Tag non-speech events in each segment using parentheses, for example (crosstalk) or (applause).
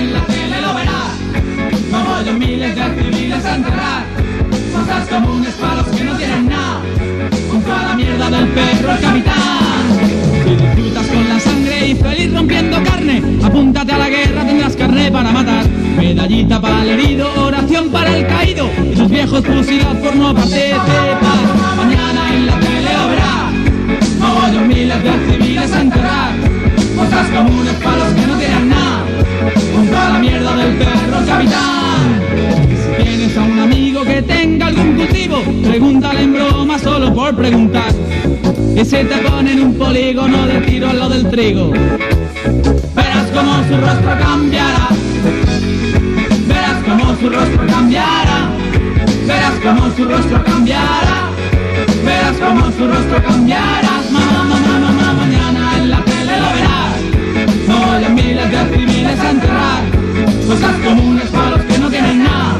La tele lo verás, como yo miles de civiles a enterrar, cosas comunes para los que no tienen nada, junto a la mierda del perro el capitán. Si disfrutas con la sangre y feliz rompiendo carne, apúntate a la guerra, tendrás carne para matar. Medallita para el herido, oración para el caído, y sus viejos fusilados por no participar. Mañana en la tele lo verás, como yo miles de civiles a enterrar, cosas comunes para los que la mierda del perro capitán. Si tienes a un amigo que tenga algún cultivo, pregúntale en broma solo por preguntar. Y se te pone en un polígono de tiro al lado del trigo. Verás cómo su rostro cambiará. Verás cómo su rostro cambiará. Verás cómo su rostro cambiará. Verás cómo su rostro cambiará. Mamá, mamá, mamá, mañana en la tele lo verás. Hoy en miles de enterrar Cosas comunes para los que no tienen nada.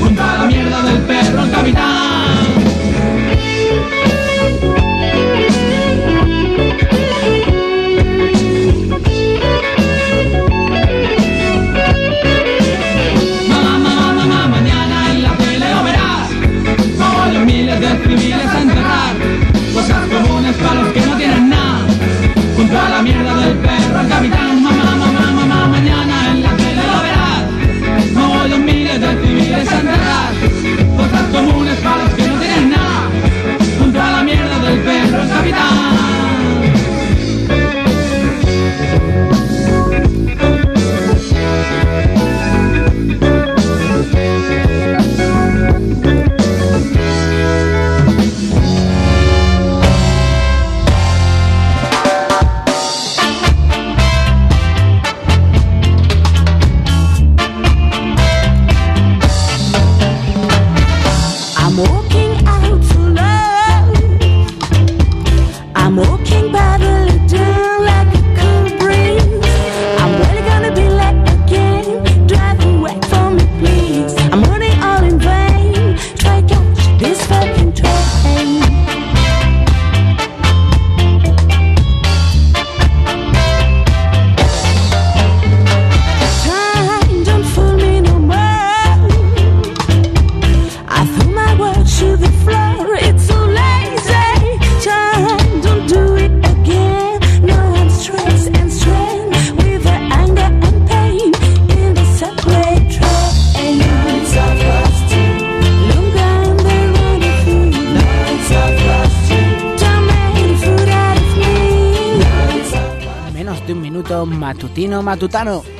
Junto a la mierda del perro el capitán matutino matutano.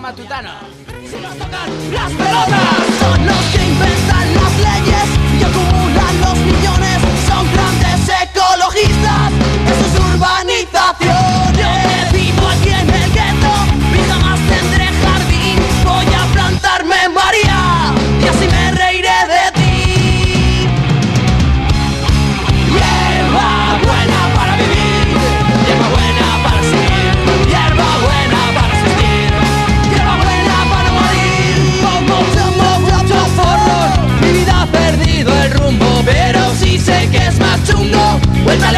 Matutano. Las pelotas son los que inventan las leyes y acumulan los millones. Son grandes ecologistas en sus urbanizaciones. Yo vivo aquí en el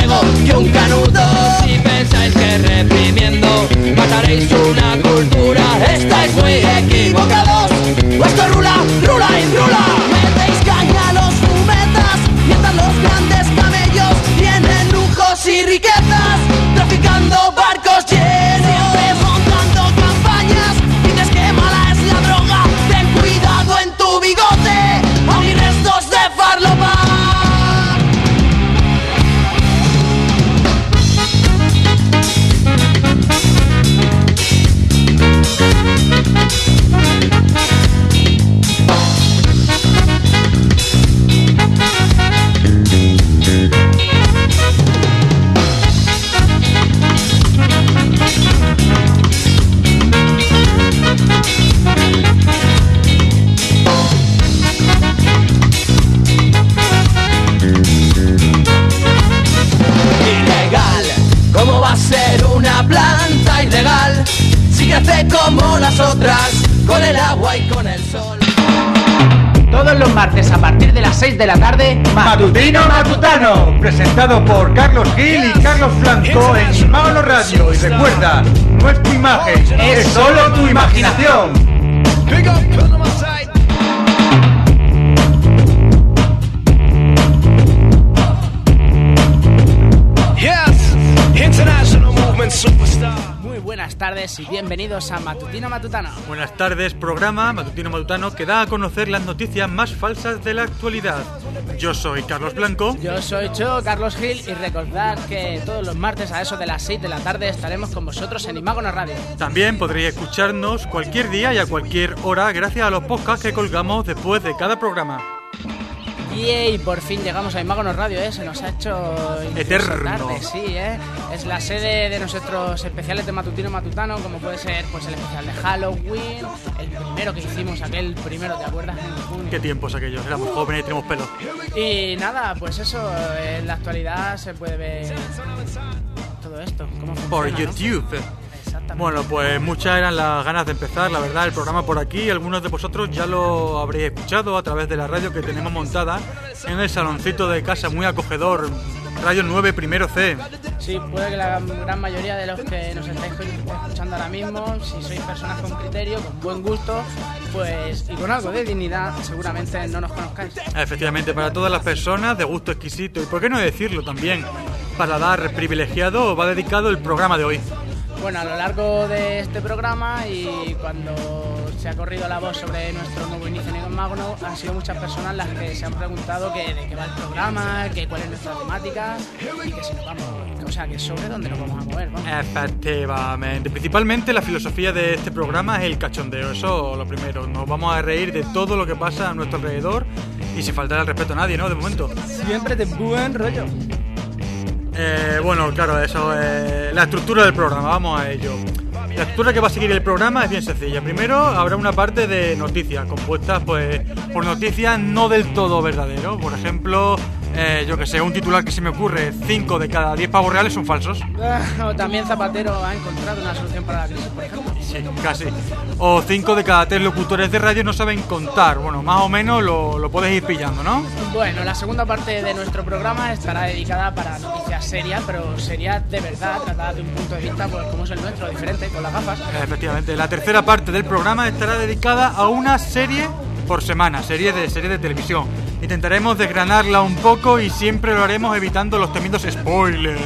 vuelta al ego que un canuto. Si pensáis que reprimiendo mataréis una cultura, estáis muy equivocados. Vuestro rula, rula y rula. Metéis caña a los fumetas, mientras los grandes camellos tienen lujos y riquezas, traficando Si crece como las otras, con el agua y con el sol. Todos los martes a partir de las 6 de la tarde, Matutino Matutano, presentado por Carlos Gil y Carlos Blanco en Imagno Radio. Y recuerda, no es tu imagen, es solo tu imaginación. Tardes y bienvenidos a Matutino Matutano. Buenas tardes, programa Matutino Matutano que da a conocer las noticias más falsas de la actualidad. Yo soy Carlos Blanco. Yo soy Cho, Carlos Gil, y recordad que todos los martes a eso de las 6 de la tarde estaremos con vosotros en Imagono Radio. También podréis escucharnos cualquier día y a cualquier hora gracias a los podcasts que colgamos después de cada programa. Y por fin llegamos a Imagono Radio, ¿eh? Se nos ha hecho Eterno. tarde, sí, ¿eh? Es la sede de nuestros especiales de Matutino Matutano, como puede ser pues el especial de Halloween, el primero que hicimos, aquel primero, ¿te acuerdas? Qué tiempos aquellos, éramos jóvenes y tenemos pelo. Y nada, pues eso, en la actualidad se puede ver todo esto, cómo Por funciona, ¿no? Exactamente. Bueno, pues muchas eran las ganas de empezar, la verdad, el programa por aquí. Algunos de vosotros ya lo habréis escuchado a través de la radio que tenemos montada en el saloncito de casa, muy acogedor. Radio 9, primero C. Sí, puede que la gran mayoría de los que nos estáis escuchando ahora mismo, si sois personas con criterio, con buen gusto, pues y con algo de dignidad, seguramente no nos conozcáis. Efectivamente, para todas las personas de gusto exquisito, y por qué no decirlo también, para dar privilegiado va dedicado el programa de hoy. Bueno, a lo largo de este programa y cuando se ha corrido la voz sobre nuestro nuevo inicio en Magno, han sido muchas personas las que se han preguntado que, de qué va el programa, que cuál es nuestra temática y que si nos vamos, o sea, que sobre dónde nos vamos a mover, vamos. Efectivamente. Principalmente la filosofía de este programa es el cachondeo. Eso lo primero. Nos vamos a reír de todo lo que pasa a nuestro alrededor y sin faltar el respeto a nadie, ¿no? De momento. Siempre de buen rollo. Eh, bueno, claro, eso es la estructura del programa, vamos a ello. La estructura que va a seguir el programa es bien sencilla. Primero habrá una parte de noticias, compuestas pues por noticias no del todo verdaderos. Por ejemplo, eh, yo que sé, un titular que se me ocurre, 5 de cada 10 pavos reales son falsos. O también Zapatero ha encontrado una solución para la crisis, por ejemplo. Sí, casi. O 5 de cada 3 locutores de radio no saben contar. Bueno, más o menos lo, lo puedes ir pillando, ¿no? Bueno, la segunda parte de nuestro programa estará dedicada para noticias serias, pero serias de verdad, tratadas de un punto de vista pues, como es el nuestro, diferente, con las gafas. Efectivamente, la tercera parte del programa estará dedicada a una serie por semana, serie de serie de televisión. Intentaremos desgranarla un poco y siempre lo haremos evitando los temidos spoilers.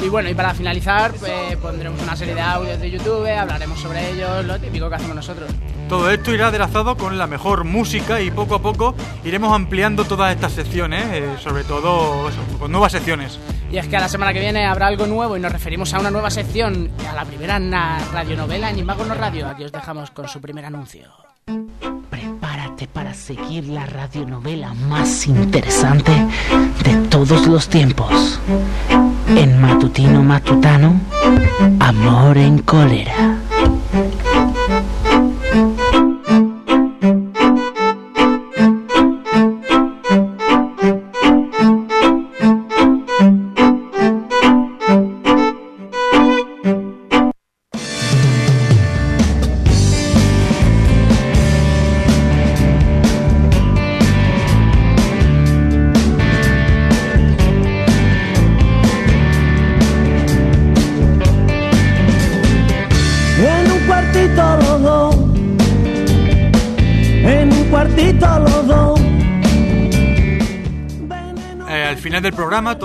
Y bueno, y para finalizar, pues, pondremos una serie de audios de YouTube, hablaremos sobre ellos, lo típico que hacemos nosotros. Todo esto irá adelazado con la mejor música y poco a poco iremos ampliando todas estas secciones, eh, sobre todo eso, con nuevas secciones. Y es que a la semana que viene habrá algo nuevo y nos referimos a una nueva sección, a la primera radionovela en Imago No Radio. Aquí os dejamos con su primer anuncio. Prepárate para seguir la radionovela más interesante de todos los tiempos. En Matutino Matutano, Amor en Cólera.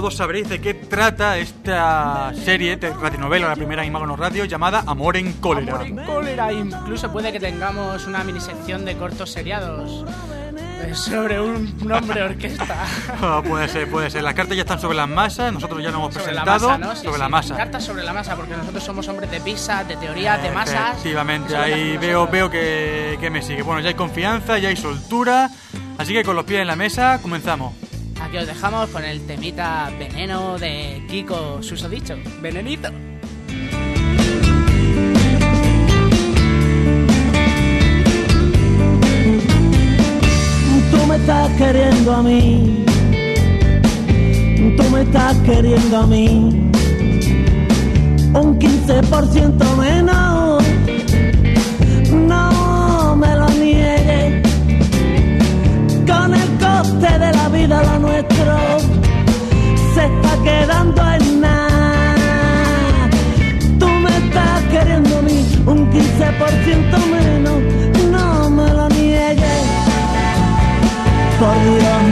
Todos sabréis de qué trata esta serie de radionovela, la primera en Imagono Radio, llamada Amor en Cólera. Amor en cólera. Incluso puede que tengamos una minisección de cortos seriados eh, sobre un, hombre orquesta. (laughs) Ah, puede ser, puede ser. Las cartas ya están sobre las masas, nosotros ya lo hemos Sobre la presentado. masa, ¿no? Sí, sobre sí. la masa. Cartas sobre la masa, porque nosotros somos hombres de pizza, de teoría, de masas. Efectivamente, ahí veo, veo que, que me sigue. Bueno, ya hay confianza, ya hay soltura. Así que con los pies en la mesa, comenzamos. Aquí os dejamos con el temita veneno de Kiko Susodicho. Venenito. Tú me estás queriendo a mí, tú me estás queriendo a mí, un 15% menos, vida lo nuestro se está quedando en nada. Tú me estás queriendo a mí, un 15% menos, no me lo niegues. Por Dios,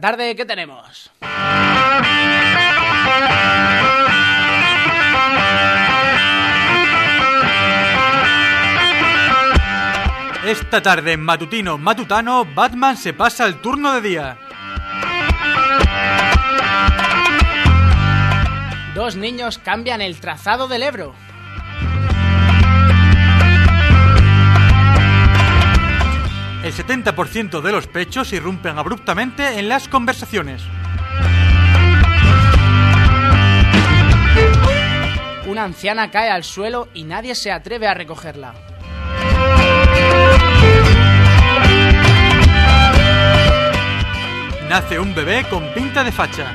esta tarde, ¿qué tenemos? Esta tarde en Matutino Matutano, Batman se pasa el turno de día. Dos niños cambian el trazado del Ebro. El 70% de los pechos irrumpen abruptamente en las conversaciones. Una anciana cae al suelo y nadie se atreve a recogerla. Nace un bebé con pinta de facha.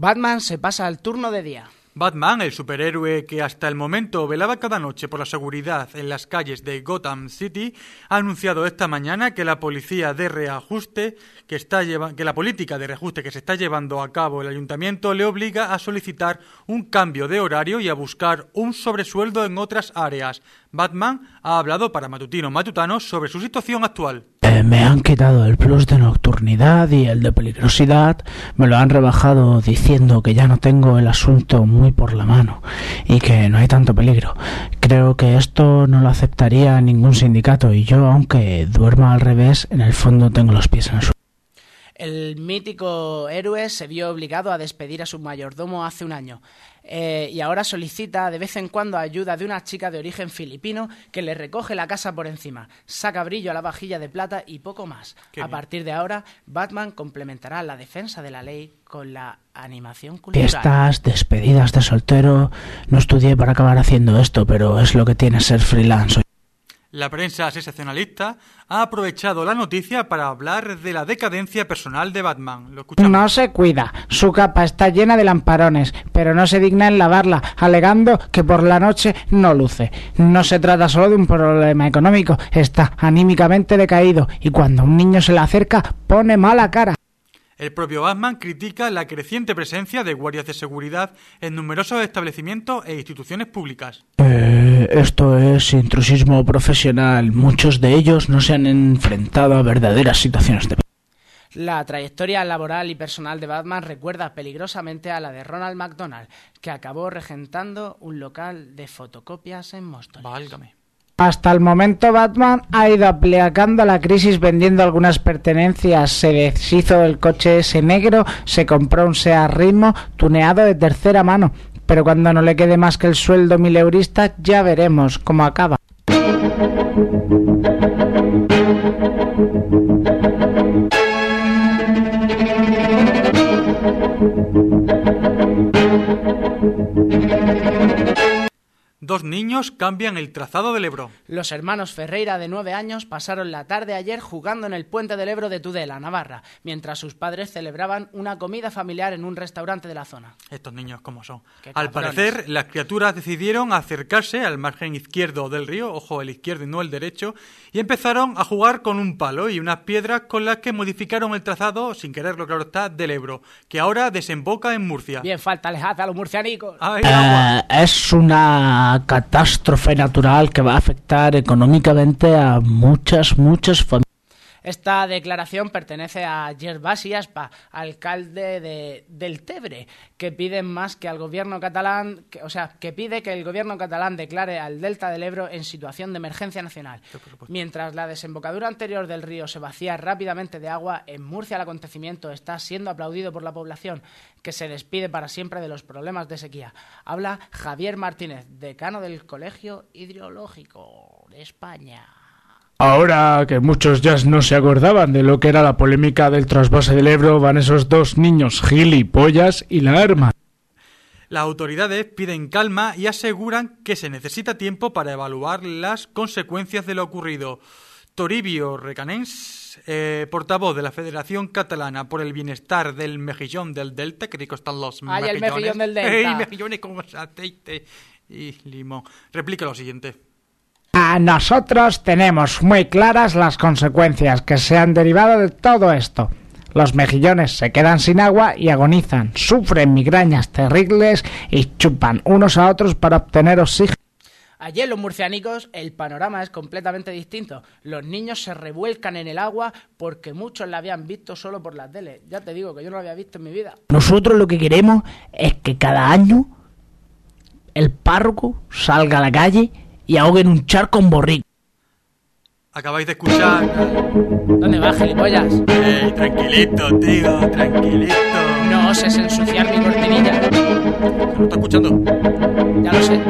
Batman se pasa al turno de día. Batman, el superhéroe que hasta el momento velaba cada noche por la seguridad en las calles de Gotham City, ha anunciado esta mañana que la policía de reajuste que está que la política de reajuste que se está llevando a cabo el ayuntamiento le obliga a solicitar un cambio de horario y a buscar un sobresueldo en otras áreas. Batman ha hablado para Matutino Matutano sobre su situación actual. Eh, me han quitado el plus de nocturnidad y el de peligrosidad, me lo han rebajado diciendo que ya no tengo el asunto muy por la mano y que no hay tanto peligro. Creo que esto no lo aceptaría ningún sindicato y yo, aunque duerma al revés, en el fondo tengo los pies en el suelo. El mítico héroe se vio obligado a despedir a su mayordomo hace un año eh, y ahora solicita de vez en cuando ayuda de una chica de origen filipino que le recoge la casa por encima, saca brillo a la vajilla de plata y poco más. Qué a bien. partir de ahora, Batman complementará la defensa de la ley con la animación cultural. Fiestas, despedidas de soltero. No estudié para acabar haciendo esto, pero es lo que tiene ser freelance. La prensa sensacionalista ha aprovechado la noticia para hablar de la decadencia personal de Batman. Lo. No se cuida, su capa está llena de lamparones, pero no se digna en lavarla, alegando que por la noche no luce. No se trata solo de un problema económico, está anímicamente decaído y cuando un niño se le acerca pone mala cara. El propio Batman critica la creciente presencia de guardias de seguridad en numerosos establecimientos e instituciones públicas. Eh, esto es intrusismo profesional. Muchos de ellos no se han enfrentado a verdaderas situaciones de La trayectoria laboral y personal de Batman recuerda peligrosamente a la de Ronald McDonald, que acabó regentando un local de fotocopias en Móstoles. Válgame. Hasta el momento Batman ha ido aplacando la crisis vendiendo algunas pertenencias, se deshizo del coche ese negro, se compró un Seat Ritmo tuneado de tercera mano, pero cuando no le quede más que el sueldo mileurista ya veremos cómo acaba. Dos niños cambian el trazado del Ebro. Los hermanos Ferreira, de nueve años, pasaron la tarde ayer jugando en el puente del Ebro de Tudela, Navarra, mientras sus padres celebraban una comida familiar en un restaurante de la zona. Estos niños, ¿cómo son? Qué Al parecer, las criaturas decidieron acercarse al margen izquierdo del río, ojo, el izquierdo y no el derecho, y empezaron a jugar con un palo y unas piedras con las que modificaron el trazado, sin quererlo, claro está, del Ebro, que ahora desemboca en Murcia. Bien, falta alejad a los murcianicos. ¡Ay, agua! Eh, es una catástrofe natural que va a afectar económicamente a muchas, muchas familias. Esta declaración pertenece a Gervasi Aspa, alcalde de, del Tebre, que pide más que al gobierno catalán, que- o sea, que pide que el gobierno catalán declare al delta del Ebro en situación de emergencia nacional. Mientras la desembocadura anterior del río se vacía rápidamente de agua, en Murcia el acontecimiento está siendo aplaudido por la población, que se despide para siempre de los problemas de sequía. Habla Javier Martínez, decano del Colegio Hidrológico de España. Ahora que muchos ya no se acordaban de lo que era la polémica del trasvase del Ebro, van esos dos niños gilipollas y la arma. Las autoridades piden calma y aseguran que se necesita tiempo para evaluar las consecuencias de lo ocurrido. Toribio Recanens, eh, portavoz de la Federación Catalana por el Bienestar del Mejillón del Delta, que rico están los Ay, el mejillones. mejillón del (laughs) Delta. ¡Ey, mejillones con aceite y limón! Replica lo siguiente. A nosotros tenemos muy claras las consecuencias que se han derivado de todo esto. Los mejillones se quedan sin agua y agonizan, sufren migrañas terribles y chupan unos a otros para obtener oxígeno. Allí en los murcianicos el panorama es completamente distinto. Los niños se revuelcan en el agua porque muchos la habían visto solo por la tele. Ya te digo que yo no la había visto en mi vida. Nosotros lo que queremos es que cada año el párroco salga a la calle y ahogue en un charco un borrico. Acabáis de escuchar. ¿Dónde vas, gilipollas? Ey, tranquilito, tío, tranquilito. No oses ensuciar mi cortinilla. ¿Lo está escuchando? Ya lo sé.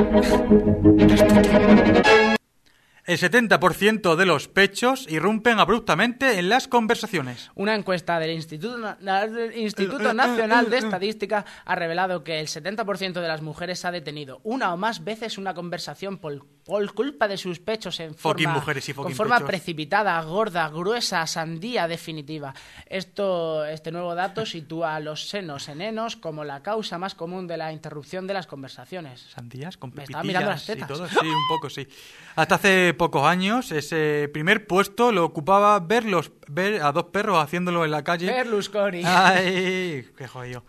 El 70% de los pechos irrumpen abruptamente en las conversaciones. Una encuesta del Instituto, del Instituto Nacional de Estadística ha revelado que el 70% de las mujeres ha detenido una o más veces una conversación por, por culpa de sus pechos en forma, mujeres y con forma pechos. precipitada, gorda, gruesa, sandía definitiva. Esto, este nuevo dato sitúa a los senos en enos como la causa más común de la interrupción de las conversaciones. Sandías con Me estaba mirando las y tetas. todo. Sí, un poco, sí. Hasta hace pocos años, ese primer puesto lo ocupaba ver, los, ver a dos perros haciéndolo en la calle. Berlusconi. ¡Ay! ¡Qué jodido!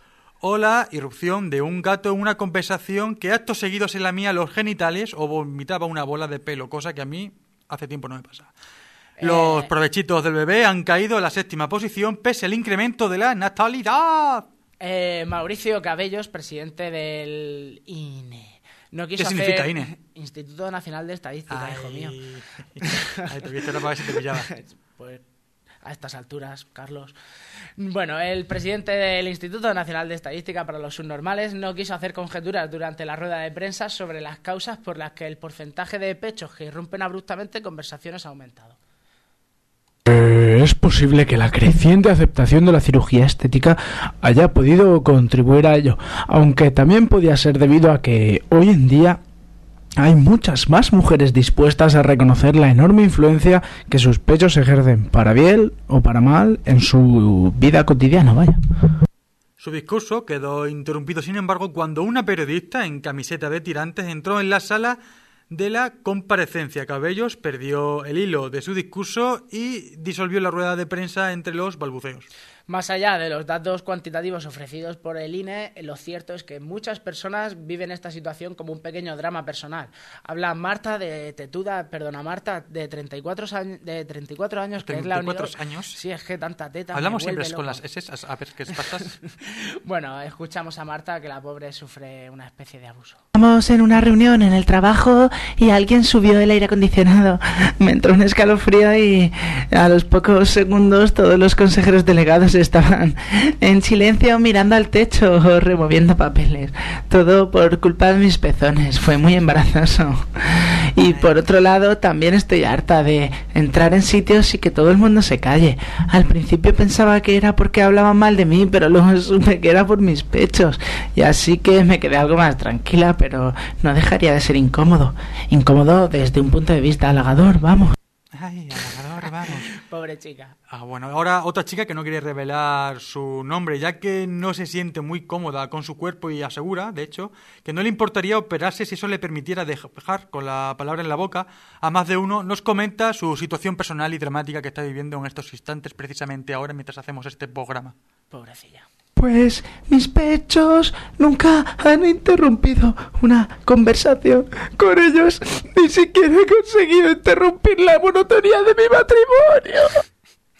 O la irrupción de un gato en una conversación que acto seguido se lamía los genitales o vomitaba una bola de pelo, cosa que a mí hace tiempo no me pasa. Los Eh. provechitos del bebé han caído a la séptima posición pese al incremento de la natalidad. Eh, Mauricio Cabellos, presidente del INE. No quiso ¿Qué significa hacer- INE? Instituto Nacional de Estadística, hijo mío. Ay, te viste la para ver si te pillaba. (laughs) Pues a estas alturas, Carlos. Bueno, el presidente del Instituto Nacional de Estadística para los Subnormales no quiso hacer conjeturas durante la rueda de prensa sobre las causas por las que el porcentaje de pechos que irrumpen abruptamente en conversaciones ha aumentado. Eh, Es posible que la creciente aceptación de la cirugía estética haya podido contribuir a ello, aunque también podía ser debido a que hoy en día hay muchas más mujeres dispuestas a reconocer la enorme influencia que sus pechos ejercen, para bien o para mal, en su vida cotidiana, vaya. Su discurso quedó interrumpido, sin embargo, cuando una periodista en camiseta de tirantes entró en la sala de la comparecencia. Cabellos perdió el hilo de su discurso y disolvió la rueda de prensa entre los balbuceos. Más allá de los datos cuantitativos ofrecidos por el INE, lo cierto es que muchas personas viven esta situación como un pequeño drama personal. Habla Marta de Tetuda, perdona, Marta de 34, años, de 34 años, que es la 34 años. Sí, es que tanta teta. Hablamos siempre con loco. las S, a ver qué pasas. (laughs) Bueno, escuchamos a Marta que la pobre sufre una especie de abuso. Estábamos en una reunión en el trabajo y alguien subió el aire acondicionado. (laughs) Me entró un escalofrío y a los pocos segundos todos los consejeros delegados estaban en silencio mirando al techo o removiendo papeles. Todo por culpa de mis pezones. Fue muy embarazoso. Y por otro lado, también estoy harta de entrar en sitios y que todo el mundo se calle. Al principio pensaba que era porque hablaban mal de mí, pero luego (laughs) supe que era por mis pechos. Y así que me quedé algo más tranquila, pero no dejaría de ser incómodo. Incómodo desde un punto de vista halagador, vamos. Ay. Pobre chica. Ah, bueno, ahora otra chica que no quiere revelar su nombre, ya que no se siente muy cómoda con su cuerpo y asegura, de hecho, que no le importaría operarse si eso le permitiera dejar con la palabra en la boca a más de uno, nos comenta su situación personal y dramática que está viviendo en estos instantes, precisamente ahora, mientras hacemos este programa. Pobrecilla. Pues mis pechos nunca han interrumpido una conversación con ellos. Ni siquiera he conseguido interrumpir la monotonía de mi matrimonio.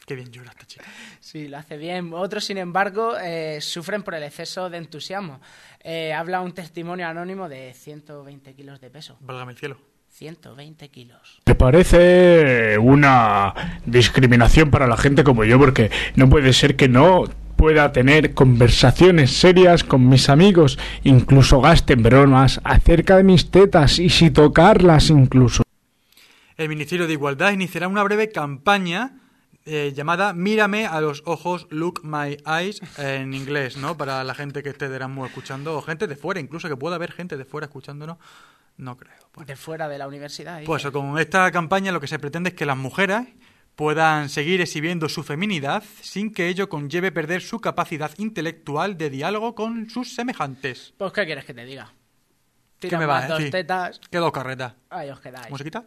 Qué bien llora esta chica. Sí, lo hace bien. Otros, sin embargo, eh, sufren por el exceso de entusiasmo. Eh, habla un testimonio anónimo de 120 kilos de peso. Válgame el cielo. 120 kilos. Me parece una discriminación para la gente como yo, porque no puede ser que no pueda tener conversaciones serias con mis amigos, incluso gasten bromas acerca de mis tetas y si tocarlas incluso. El Ministerio de Igualdad iniciará una breve campaña eh, llamada Mírame a los ojos, Look My Eyes, en inglés, ¿no? Para la gente que esté de Erasmus escuchando, o gente de fuera, incluso que pueda haber gente de fuera escuchándonos, no creo. Bueno, De fuera de la universidad. dice. pues con esta campaña lo que se pretende es que las mujeres puedan seguir exhibiendo su feminidad sin que ello conlleve perder su capacidad intelectual de diálogo con sus semejantes. Pues, ¿qué quieres que te diga? ¿Qué Tira me vas más a dos decir? tetas. Quedó carreta. Ahí os quedáis. ¿Musiquita?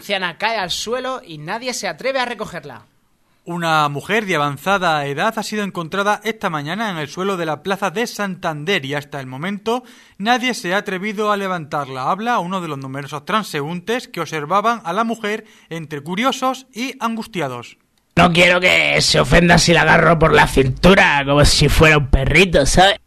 Anciana cae al suelo y nadie se atreve a recogerla. Una mujer de avanzada edad ha sido encontrada esta mañana en el suelo de la plaza de Santander y hasta el momento nadie se ha atrevido a levantarla. Habla uno de los numerosos transeúntes que observaban a la mujer entre curiosos y angustiados. No quiero que se ofenda si la agarro por la cintura, como si fuera un perrito, ¿sabes?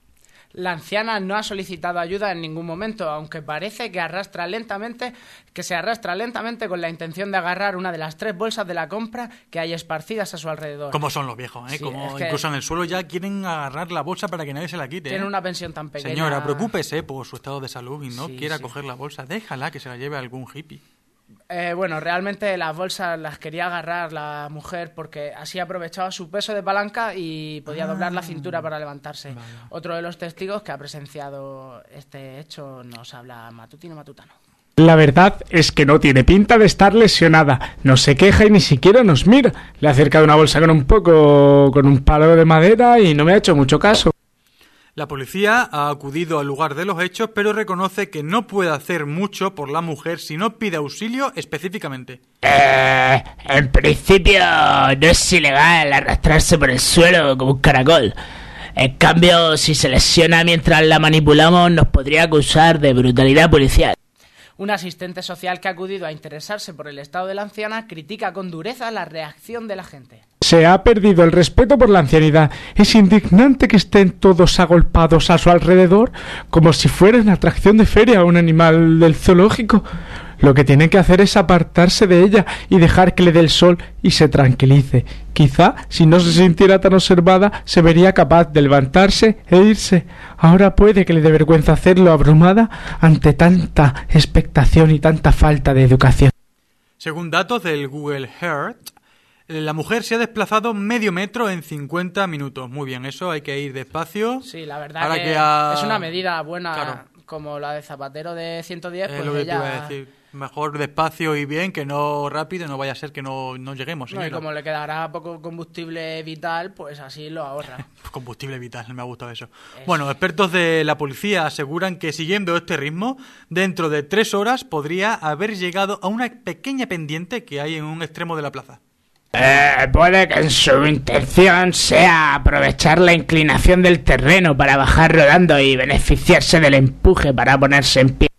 La anciana no ha solicitado ayuda en ningún momento, aunque parece que arrastra lentamente, que se arrastra lentamente con la intención de agarrar una de las tres bolsas de la compra que hay esparcidas a su alrededor. Como son los viejos, ¿eh? Sí, Como incluso en el suelo ya quieren agarrar la bolsa para que nadie se la quite. ¿eh? Tiene una pensión tan pequeña. Señora, preocúpese por su estado de salud y no Sí, quiera sí. coger la bolsa. Déjala que se la lleve algún hippie. Eh, bueno, realmente las bolsas las quería agarrar la mujer porque así aprovechaba su peso de palanca y podía doblar la cintura para levantarse. Otro de los testigos que ha presenciado este hecho nos habla matutino matutano. La verdad es que no tiene pinta de estar lesionada. No se queja y ni siquiera nos mira. Le he acercado una bolsa con un poco, con un palo de madera y no me ha hecho mucho caso. La policía ha acudido al lugar de los hechos, pero reconoce que no puede hacer mucho por la mujer si no pide auxilio específicamente. Eh, en principio no es ilegal arrastrarse por el suelo como un caracol. En cambio, si se lesiona mientras la manipulamos, nos podría acusar de brutalidad policial. Un asistente social que ha acudido a interesarse por el estado de la anciana critica con dureza la reacción de la gente. Se ha perdido el respeto por la ancianidad. Es indignante que estén todos agolpados a su alrededor como si fueran atracción de feria a un animal del zoológico. Lo que tiene que hacer es apartarse de ella y dejar que le dé el sol y se tranquilice. Quizá, si no se sintiera tan observada, se vería capaz de levantarse e irse. Ahora puede que le dé vergüenza hacerlo abrumada ante tanta expectación y tanta falta de educación. Según datos del Google Earth, La mujer se ha desplazado medio metro en 50 minutos. Muy bien, eso hay que ir despacio. Sí, la verdad Ahora que, que ha- es una medida buena, Claro. como la de Zapatero de 110, Es pues lo que te ella- iba a decir. Mejor despacio y bien, que no rápido, no vaya a ser que no, no lleguemos. No, y como le quedará poco combustible vital, pues así lo ahorra. (laughs) Combustible vital, me ha gustado eso. Bueno, expertos de la policía aseguran que siguiendo este ritmo, dentro de tres horas podría haber llegado a una pequeña pendiente que hay en un extremo de la plaza. Eh, puede que en su intención sea aprovechar la inclinación del terreno para bajar rodando y beneficiarse del empuje para ponerse en pie.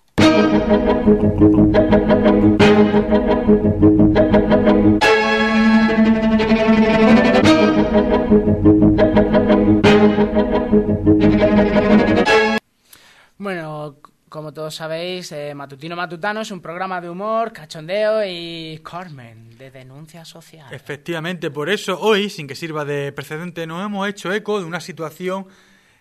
Bueno, como todos sabéis, eh, Matutino Matutano es un programa de humor, cachondeo y Carmen, de denuncia social. Efectivamente, por eso hoy, sin que sirva de precedente, nos hemos hecho eco de una situación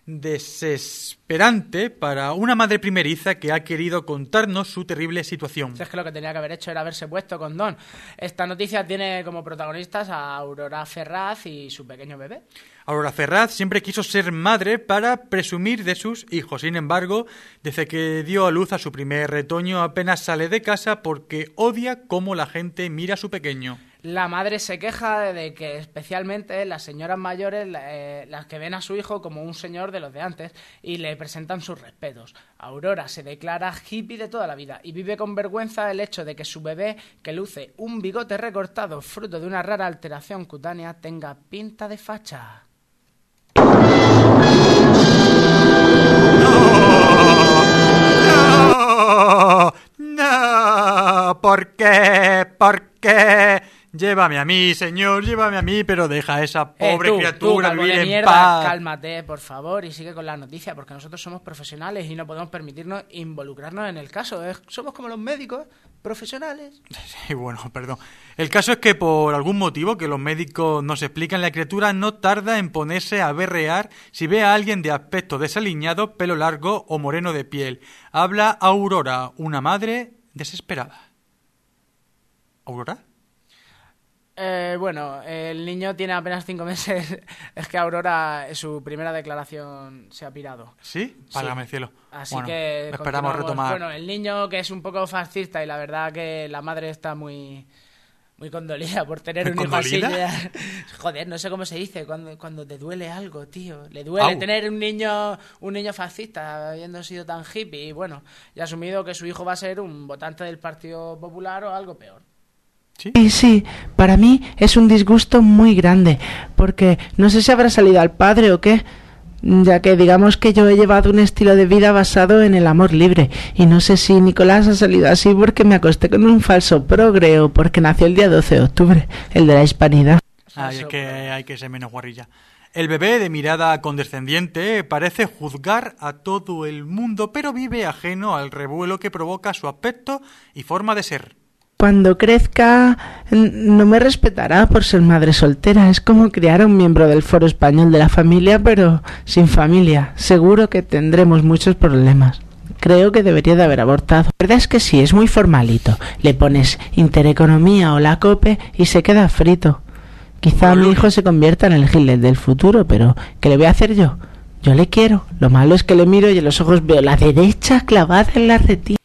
desesperante para una madre primeriza que ha querido contarnos su terrible situación. Si es que lo que tenía que haber hecho era haberse puesto con Don. Esta noticia tiene como protagonistas a Aurora Ferraz y su pequeño bebé. Aurora Ferraz siempre quiso ser madre para presumir de sus hijos. Sin embargo, desde que dio a luz a su primer retoño, apenas sale de casa porque odia cómo la gente mira a su pequeño. La madre se queja de que especialmente las señoras mayores, eh, las que ven a su hijo como un señor de los de antes y le presentan sus respetos. Aurora se declara hippie de toda la vida y vive con vergüenza el hecho de que su bebé, que luce un bigote recortado fruto de una rara alteración cutánea, tenga pinta de facha. ¡No! ¡No! ¿Por qué? ¿Por qué? Llévame a mí, señor, llévame a mí, pero deja a esa Eh, pobre tú, tú, criatura calvo vivir de en mierda, paz. Cálmate, por favor, y sigue con la noticia, porque nosotros somos profesionales y no podemos permitirnos involucrarnos en el caso. ¿eh? Somos como los médicos, profesionales. (laughs) Sí, bueno, perdón. El caso es que por algún motivo que los médicos nos explican, la criatura no tarda en ponerse a berrear si ve a alguien de aspecto desaliñado, pelo largo o moreno de piel. Habla Aurora, una madre desesperada. ¿Aurora? Eh, bueno, el niño tiene apenas cinco (laughs) meses. es que Aurora, en su primera declaración, se ha pirado. ¿Sí? Válgame el cielo. Así Bueno, que esperamos retomar. Bueno, el niño que es un poco fascista y la verdad que la madre está muy muy condolida por tener un ¿Muy hijo así. (laughs) Joder, no sé cómo se dice cuando, cuando te duele algo, tío. Le duele Au. tener un niño un niño fascista habiendo sido tan hippie y bueno, y asumido que su hijo va a ser un votante del Partido Popular o algo peor. Sí, sí, para mí es un disgusto muy grande, porque no sé si habrá salido al padre o qué, ya que digamos que yo he llevado un estilo de vida basado en el amor libre, y no sé si Nicolás ha salido así porque me acosté con un falso progre o porque nació el día 12 de octubre, el de la hispanidad. Ay, es que hay que ser menos guarrilla. El bebé de mirada condescendiente parece juzgar a todo el mundo, pero vive ajeno al revuelo que provoca su aspecto y forma de ser. Cuando crezca, no me respetará por ser madre soltera. Es como criar a un miembro del foro español de la familia, pero sin familia. Seguro que tendremos muchos problemas. Creo que debería de haber abortado. La verdad es que sí, es muy formalito. Le pones intereconomía o la cope y se queda frito. Quizá mi hijo se convierta en el Hitler del futuro, pero ¿qué le voy a hacer yo? Yo le quiero. Lo malo es que le miro y en los ojos veo la derecha clavada en la retina.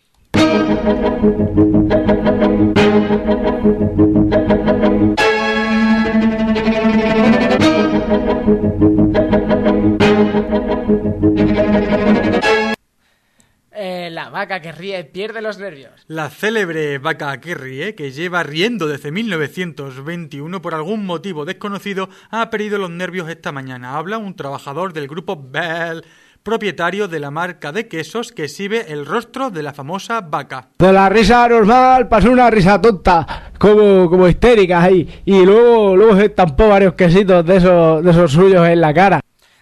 Eh, la vaca que ríe pierde los nervios. La célebre vaca que ríe, que lleva riendo desde 1921 por algún motivo desconocido, ha perdido los nervios esta mañana. Habla un trabajador del grupo Bell, propietario de la marca de quesos que exhibe el rostro de la famosa vaca. De la risa normal pasó una risa tonta, como, como histérica ahí. Y luego, luego se estampó varios quesitos de esos, de esos suyos en la cara.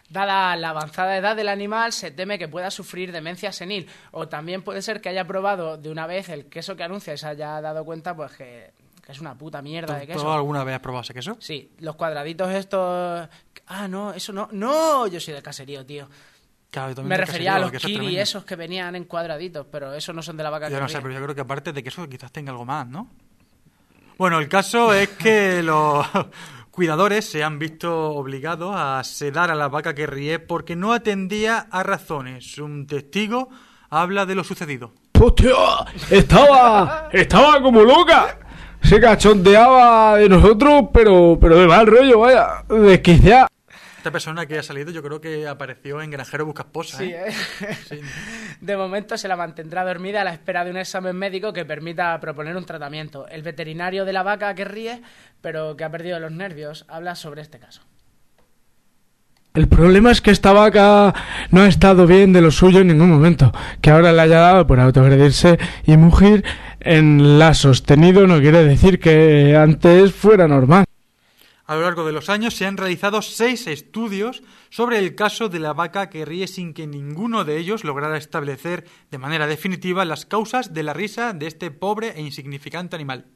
Dada la avanzada edad del animal, se teme que pueda sufrir demencia senil. O también puede ser que haya probado de una vez el queso que anuncia y se haya dado cuenta pues que, que es una puta mierda de ¿Tú queso. alguna vez has probado ese queso? Sí, los cuadraditos estos... Ah, no, eso no. No, yo soy de caserío, tío. Claro, Me refería a los kiri esos que venían en cuadraditos, pero esos no son de la vaca Yo que no sé, pero yo creo que aparte de queso quizás tenga algo más, ¿no? Bueno, el caso es que (laughs) los cuidadores se han visto obligados a sedar a la vaca que ríe porque no atendía a razones. Un testigo habla de lo sucedido. ¡Hostia! Estaba. Estaba como loca. Se cachondeaba de nosotros, pero, pero de mal rollo, vaya. Desquiciada. Esta persona que ha salido yo creo que apareció en Granjero Busca Esposa. Sí, ¿eh? ¿eh? Sí. (laughs) De momento se la mantendrá dormida a la espera de un examen médico que permita proponer un tratamiento. El veterinario de la vaca que ríe, pero que ha perdido los nervios, habla sobre este caso. El problema es que esta vaca no ha estado bien de lo suyo en ningún momento. Que ahora le haya dado por autoagredirse y mugir en la sostenido no quiere decir que antes fuera normal. A lo largo de los años se han realizado seis estudios sobre el caso de la vaca que ríe sin que ninguno de ellos lograra establecer de manera definitiva las causas de la risa de este pobre e insignificante animal.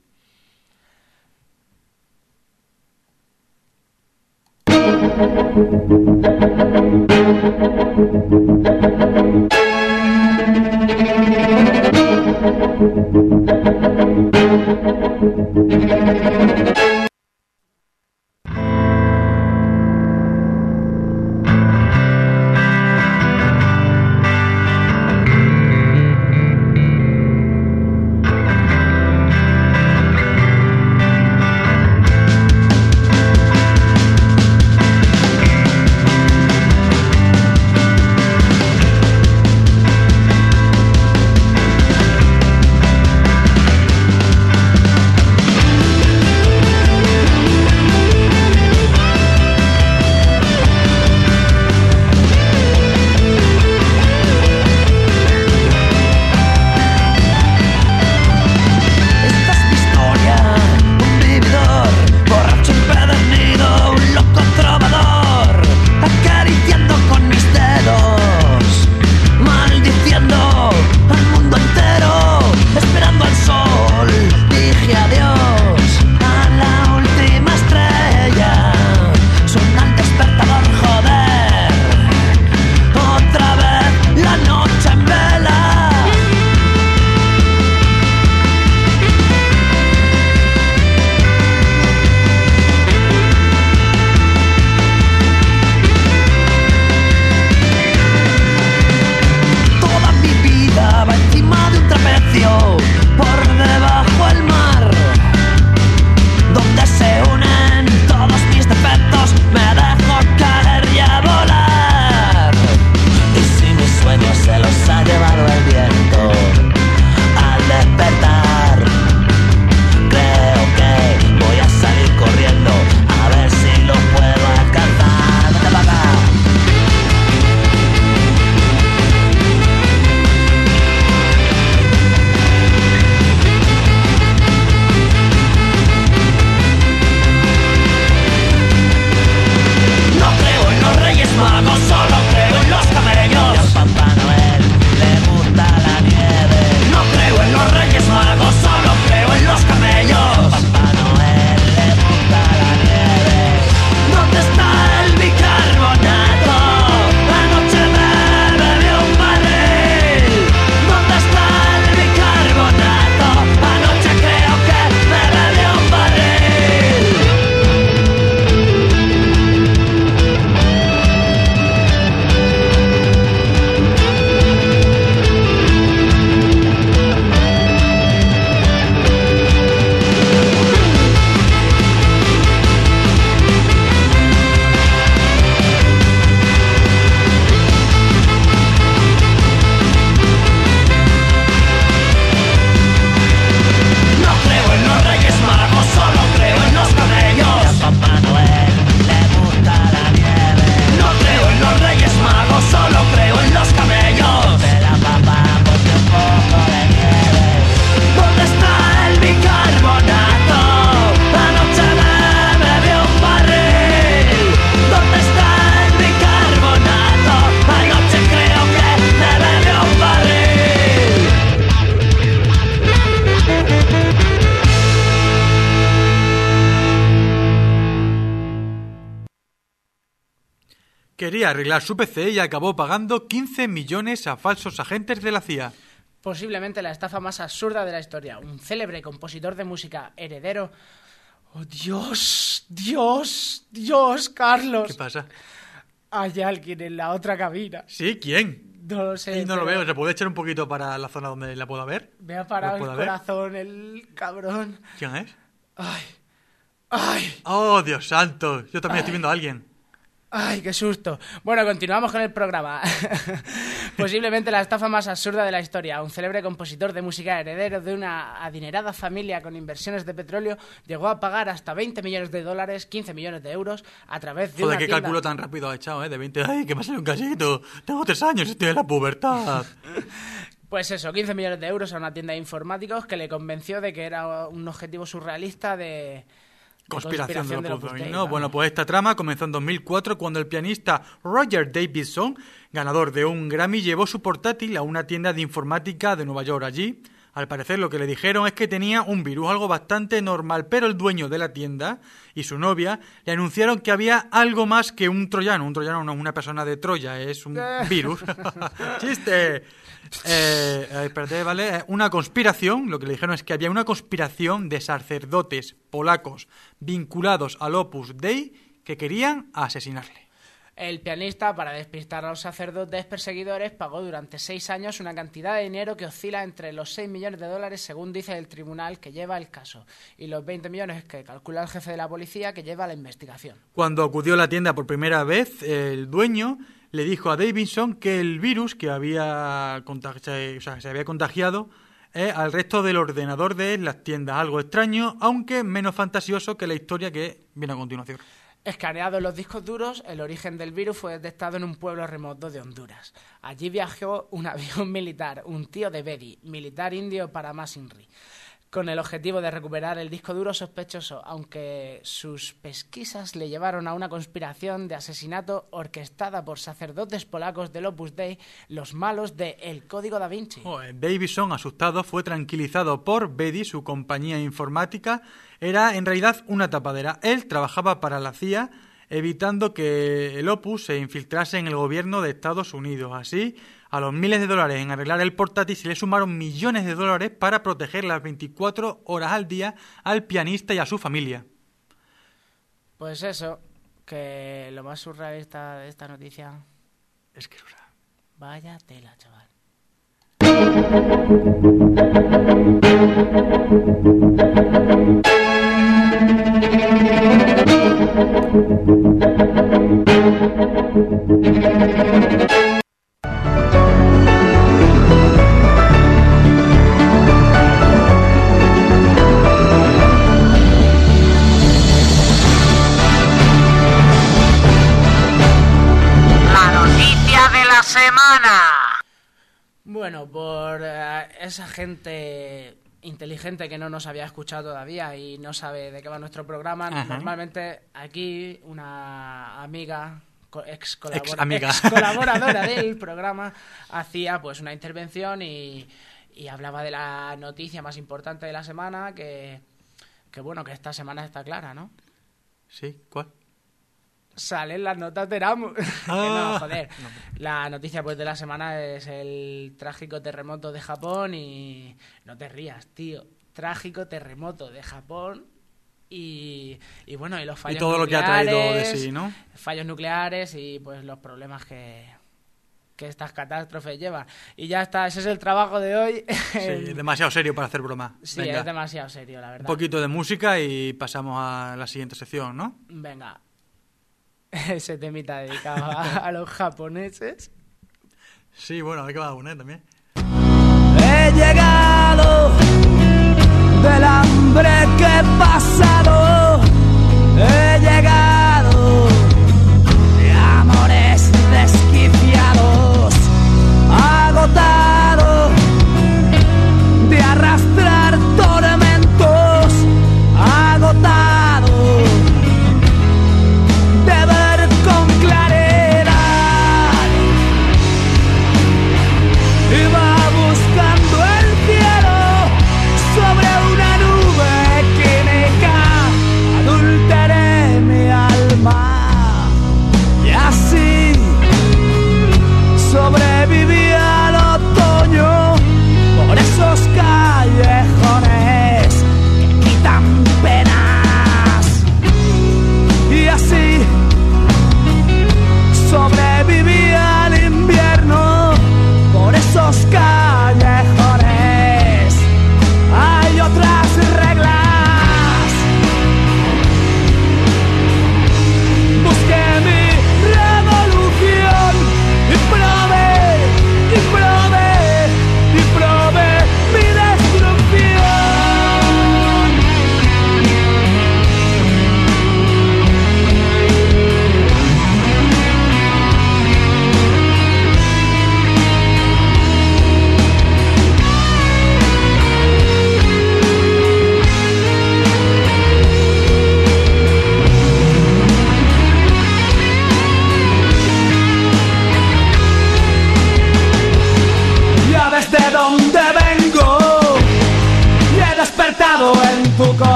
Arreglar su PC y acabó pagando 15 millones a falsos agentes de la CIA. Posiblemente la estafa más absurda de la historia. Un célebre compositor de música heredero. ¡Oh, Dios! ¡Dios! ¡Dios, Carlos! ¿Qué pasa? Hay alguien en la otra cabina. ¿Sí? ¿Quién? No lo sé. Y no lo pero veo. ¿Se puede echar un poquito para la zona donde la pueda ver? Me ha parado ¿Lo el puedo ver? corazón, el cabrón. ¿Quién es? ¡Ay! ¡Ay! ¡Oh, Dios santo! Yo también estoy viendo a alguien. ¡Ay, qué susto! Bueno, continuamos con el programa. (laughs) Posiblemente la estafa más absurda de la historia. Un célebre compositor de música heredero de una adinerada familia con inversiones de petróleo llegó a pagar hasta 20 millones de dólares, 15 millones de euros, a través de Joder, una qué tienda... cálculo tan rápido ha echado, ¿eh? De 20. ¡Ay, que me ha salido un casito! Tengo tres años, estoy en la pubertad. (laughs) Pues eso, 15 millones de euros a una tienda de informáticos que le convenció de que era un objetivo surrealista de... de Conspiración de del los Opus Dei, ¿no? vamos. Bueno, pues esta trama comenzó en 2004 cuando el pianista Roger Davidson, ganador de un Grammy, llevó su portátil a una tienda de informática de Nueva York. Allí, al parecer, lo que le dijeron es que tenía un virus, algo bastante normal, pero el dueño de la tienda y su novia le anunciaron que había algo más que un troyano. Un troyano no es una persona de Troya, es un virus. (laughs) ¡Chiste! Eh, eh, espérate, ¿vale? Una conspiración, lo que le dijeron es que había una conspiración de sacerdotes polacos vinculados al Opus Dei que querían asesinarle. El pianista, para despistar a los sacerdotes perseguidores, pagó durante seis años una cantidad de dinero que oscila entre los 6 millones de dólares, según dice el tribunal que lleva el caso, y los 20 millones que calcula el jefe de la policía que lleva la investigación. Cuando acudió a la tienda por primera vez, el dueño le dijo a Davidson que el virus que había se había contagiado eh, al resto del ordenador de las tiendas. Algo extraño, aunque menos fantasioso que la historia que viene a continuación. Escaneados los discos duros, el origen del virus fue detectado en un pueblo remoto de Honduras. Allí viajó un (laughs) avión militar, un tío de Bedi, militar indio para más Inri, con el objetivo de recuperar el disco duro sospechoso, aunque sus pesquisas le llevaron a una conspiración de asesinato orquestada por sacerdotes polacos del Opus Dei, los malos de El Código da Vinci. Joder, Davison, asustado, fue tranquilizado por Bedi, su compañía informática. Era en realidad una tapadera. Él trabajaba para la CIA, evitando que el Opus se infiltrase en el gobierno de Estados Unidos. Así, a los miles de dólares en arreglar el portátil se le sumaron millones de dólares para proteger las 24 horas al día al pianista y a su familia. Pues eso, que lo más surrealista de esta noticia... Es que Vaya tela, chaval. (laughs) semana. Bueno, por eh, esa gente inteligente que no nos había escuchado todavía y no sabe de qué va nuestro programa, Ajá. normalmente aquí una amiga, co- ex, colabora- Ex amiga. ex (laughs) colaboradora del programa, hacía pues una intervención y, y hablaba de la noticia más importante de la semana, que, que bueno, que esta semana está clara, ¿no? ¿Sí? ¿Cuál? Salen las notas de. (laughs) Que Ah. no, joder. La noticia pues de la semana es el trágico terremoto de Japón y no te rías, tío. Trágico terremoto de Japón y, y bueno, y los Y fallos todo lo que ha traído de nucleares, sí, ¿no? Fallos nucleares y pues los problemas que que estas catástrofes llevan. Y ya está, ese es el trabajo de hoy. Sí, (laughs) demasiado serio para hacer broma. Sí, Venga, es demasiado serio, la un verdad. poquito de música y pasamos a la siguiente sección, ¿no? Venga. (laughs) Ese temita dedicado a, a los japoneses. Sí, bueno, hay que va a poner también. He llegado del hambre que he pasado. He llegado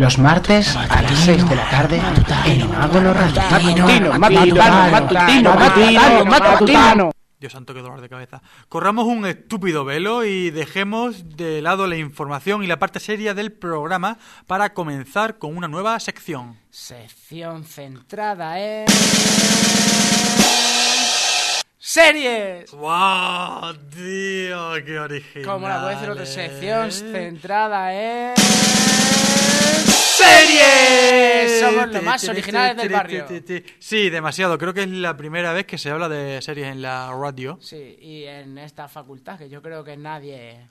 Los martes a las 6 de la tarde en Mágono Radio. Matutino, matutino, matutino, matutino, matutino. Dios santo, qué dolor de cabeza. Corramos un estúpido velo y dejemos de lado la información y la parte seria del programa para comenzar con una nueva sección. Sección centrada en... ¡Series! ¡Wow! Tío, qué original. Como la puede decir otra eh. sección centrada en... ¡Series! Somos los más originales del barrio. Sí, demasiado. Creo que es la primera vez que se habla de series en la radio. Sí, y en esta facultad, que yo creo que nadie...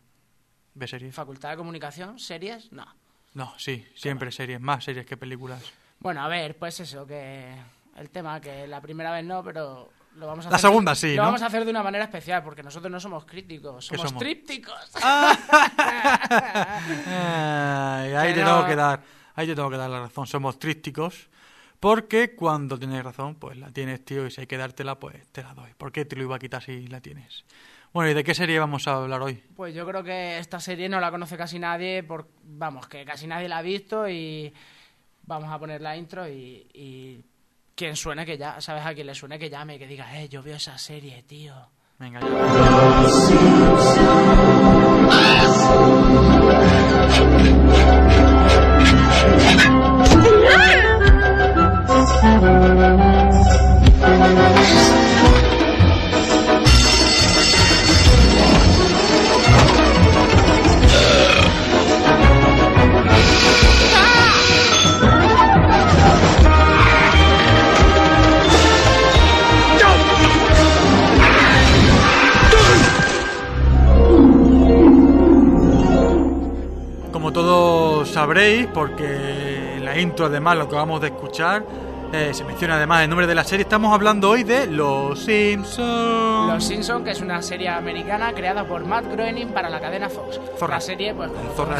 ¿Ve series? Facultad de Comunicación, series, no. No, sí, siempre series. Más series que películas. Bueno, a ver, pues eso, que el tema que la primera vez no, pero lo vamos a La hacer. segunda sí, Lo ¿no? vamos a hacer de una manera especial, porque nosotros no somos críticos, ¿Qué somos, somos? trípticos. (laughs) Ay, ahí Que te no. tengo que dar, ahí te tengo que dar la razón. Somos trísticos. Porque cuando tienes razón, pues la tienes, tío, y si hay que dártela, pues te la doy. ¿Por qué te lo iba a quitar si la tienes? Bueno, ¿y de qué serie vamos a hablar hoy? Pues yo creo que esta serie no la conoce casi nadie, por, vamos, que casi nadie la ha visto y vamos a poner la intro y, y quien suene que ya, ¿sabes? A quien le suene que llame y que diga, eh, yo veo esa serie, tío. Venga, ya. Todos sabréis, porque en la intro además lo que vamos de escuchar eh, se menciona además el nombre de la serie, estamos hablando hoy de Los Simpsons. Los Simpsons, que es una serie americana creada por Matt Groening para la cadena Fox. Zorra. La serie, pues, como, Zorra.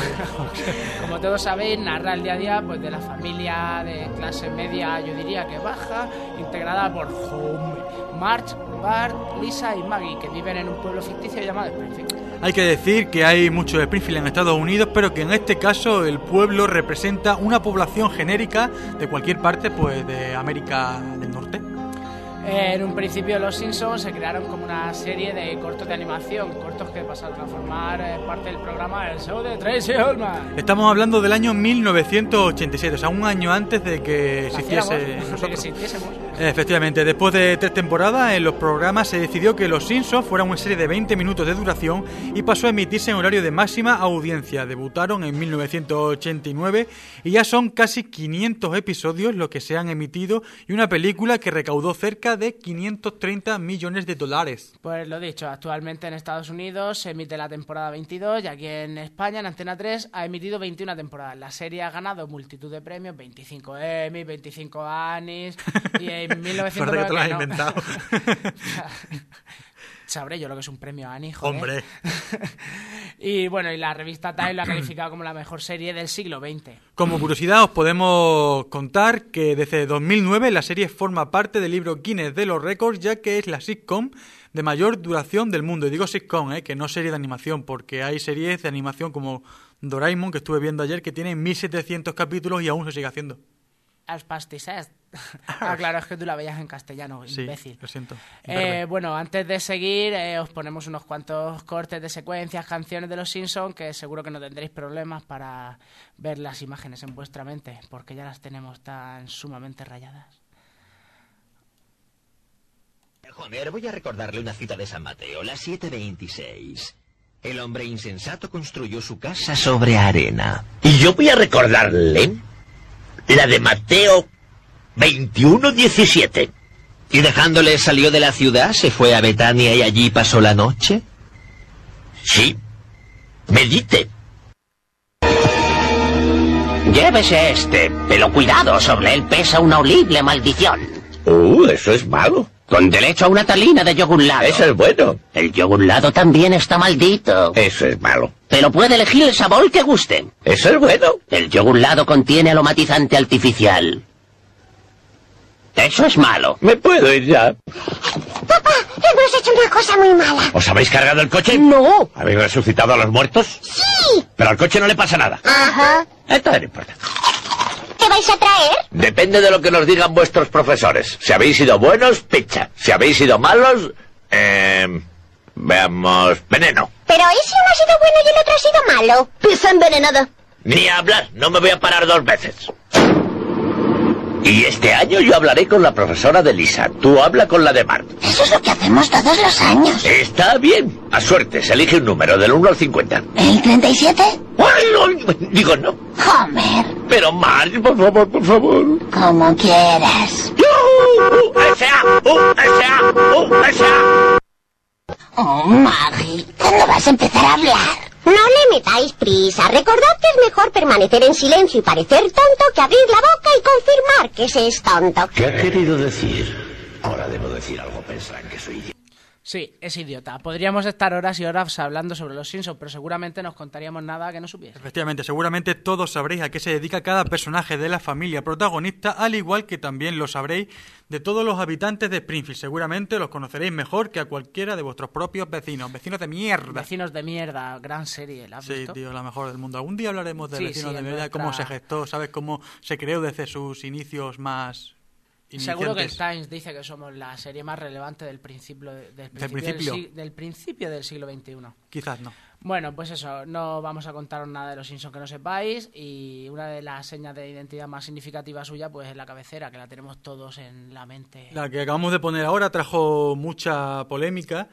(laughs) como todos sabéis, narra el día a día pues, de la familia de clase media, yo diría que baja, integrada por Homer, Marge, Bart, Lisa y Maggie, que viven en un pueblo ficticio llamado Springfield. Hay que decir que hay mucho de Springfield en Estados Unidos, pero que en este caso el pueblo representa una población genérica de cualquier parte pues de América del Norte. En un principio los Simpsons se crearon como una serie de cortos de animación, cortos que pasaron a formar eh, parte del programa El Show de Tracy Ullman. Estamos hablando del año 1987, o sea, un año antes de que se hiciese de que. Efectivamente, después de tres temporadas en los programas se decidió que Los Simpsons fuera una serie de 20 minutos de duración y pasó a emitirse en horario de máxima audiencia. Debutaron en 1989 y ya son casi 500 episodios los que se han emitido y una película que recaudó cerca de 530 millones de dólares. Pues lo dicho, actualmente en Estados Unidos se emite la temporada 22 y aquí en España, en Antena 3, ha emitido 21 temporadas. La serie ha ganado multitud de premios, 25 Emmy, 25 Annies (laughs) y en (laughs) Parece que te 1909 lo has no. inventado. (laughs) Sabré yo lo que es un premio Annie, joder. Hombre. (laughs) y bueno, y la revista Time lo ha calificado como la mejor serie del siglo XX. Como curiosidad os podemos contar que desde 2009 la serie forma parte del libro Guinness de los récords ya que es la sitcom de mayor duración del mundo. Y digo sitcom, ¿eh? que no serie de animación, porque hay series de animación como Doraemon que estuve viendo ayer que tienen 1700 capítulos y aún se sigue haciendo. As pastisest. Ah, claro, es que tú la veías en castellano, Sí, imbécil. lo siento. Eh, bueno, antes de seguir, eh, os ponemos unos cuantos cortes de secuencias, canciones de los Simpsons, que seguro que no tendréis problemas para ver las imágenes en vuestra mente, porque ya las tenemos tan sumamente rayadas. Homer, voy a recordarle una cita de San Mateo, la 726. El hombre insensato construyó su casa sobre arena. Y yo voy a recordarle la de Mateo 21:17. ¿Y dejándole salió de la ciudad, se fue a Betania y allí pasó la noche? Sí. Medite. Llévese este, pero cuidado, sobre él pesa una horrible maldición. Uh, eso es malo. Con derecho a una talina de yogur lado. Eso es bueno. El yogur lado también está maldito. Eso es malo. Pero puede elegir el sabor que guste. Eso es bueno. El yogur lado contiene aromatizante artificial. Eso es malo. Me puedo ir ya. Papá, hemos hecho una cosa muy mala. ¿Os habéis cargado el coche? No. ¿Habéis resucitado a los muertos? Sí. Pero al coche no le pasa nada. Ajá. Entonces no importa. ¿Qué vais a traer? Depende de lo que nos digan vuestros profesores. Si habéis sido buenos, pizza. Si habéis sido malos, eh, veamos, veneno. Pero ¿y si uno ha sido bueno y el otro ha sido malo? Pizza envenenada. Ni hablar, no me voy a parar dos veces. Y este año yo hablaré con la profesora de Lisa. Tú habla con la de Bart. Eso es lo que hacemos todos los años. Está bien. A suerte, se elige un número del 1 al 50. ¿El 37? ¡Ay, ay! Digo no. Homer. Pero Marge, por favor, por favor. Como quieras. ¡USA! ¡USA! ¡USA! Oh, Maggie, ¿cuándo vas a empezar a hablar? No le metáis prisa. Recordad que es mejor permanecer en silencio y parecer tonto que abrir la boca y confirmar que se es tonto. ¿Qué ha querido decir? Ahora debo decir algo, pensarán que soy idiota. Sí, es idiota. Podríamos estar horas y horas hablando sobre los Simpsons, pero seguramente nos contaríamos nada que no supiese. Efectivamente, seguramente todos sabréis a qué se dedica cada personaje de la familia protagonista, al igual que también lo sabréis de todos los habitantes de Springfield. Seguramente los conoceréis mejor que a cualquiera de vuestros propios vecinos. Vecinos de mierda. Vecinos de mierda, gran serie, ¿la has Sí, visto? tío, la mejor del mundo. Algún día hablaremos de Sí, vecinos sí, de mierda, cómo se gestó, ¿sabes? Cómo se creó desde sus inicios más Seguro que el. Times dice que somos la serie más relevante del principio, del principio, principio? Del, principio del siglo XXI. Quizás no. Bueno, pues eso, no vamos a contaros nada de los Simpsons que no sepáis y una de las señas de identidad más significativas suya pues es la cabecera, que la tenemos todos en la mente. La que acabamos de poner ahora trajo mucha polémica.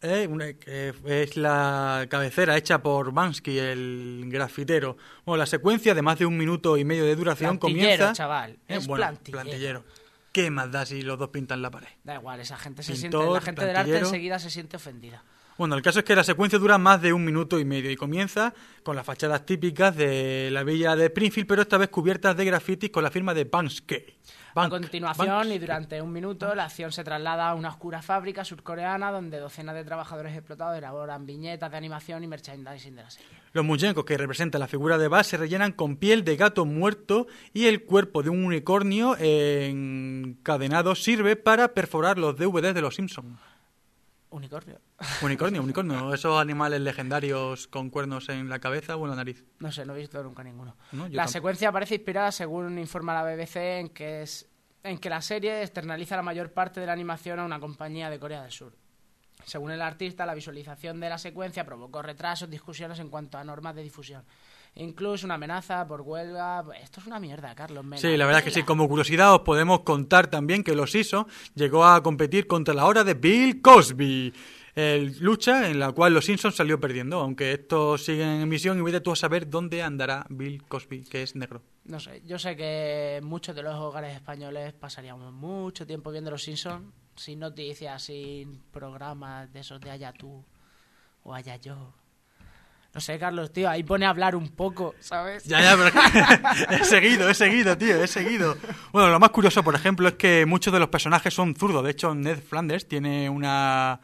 ¿eh? Una- es la cabecera hecha por Bansky, el grafitero. Bueno, la secuencia de más de un minuto y medio de duración Plantillero, comienza. chaval, ¿eh? es Bueno, plantillero. ¿Qué más da si los dos pintan la pared? Da igual, esa gente se Pintor, siente, la gente del arte enseguida se siente ofendida. Bueno, el caso es que la secuencia dura más de un minuto y medio y comienza con las fachadas típicas de la villa de Springfield, pero esta vez cubiertas de grafitis con la firma de A continuación, y durante un minuto, la acción se traslada a una oscura fábrica surcoreana donde docenas de trabajadores explotados elaboran viñetas de animación y merchandising de la serie. Los muñecos que representan la figura de Buzz se rellenan con piel de gato muerto y el cuerpo de un unicornio encadenado sirve para perforar los DVDs de los Simpsons. Unicornio. Unicornio, unicornio, esos animales legendarios con cuernos en la cabeza o en la nariz. No sé, no he visto nunca ninguno. No, la tampoco. secuencia parece inspirada, según informa la BBC, en que, es, en que la serie externaliza la mayor parte de la animación a una compañía de Corea del Sur. Según el artista, la visualización de la secuencia provocó retrasos, discusiones en cuanto a normas de difusión. incluso una amenaza por huelga. Esto es una mierda, Carlos. Sí, la verdad es que sí. Como curiosidad os podemos contar también que Los Simpsons llegó a competir contra la hora de Bill Cosby. El lucha en la cual Los Simpsons salió perdiendo, aunque esto sigue en emisión y vete tú a saber dónde andará Bill Cosby, que es negro. No sé, yo sé que muchos de los hogares españoles pasaríamos mucho tiempo viendo Los Simpsons sin noticias, sin programas de esos de allá tú o allá yo. No sé, Carlos, tío, ahí pone a hablar un poco, ¿sabes? Ya, ya, pero (laughs) he seguido, he seguido, tío, he seguido. Bueno, lo más curioso, por ejemplo, es que muchos de los personajes son zurdos. De hecho, Ned Flanders tiene una...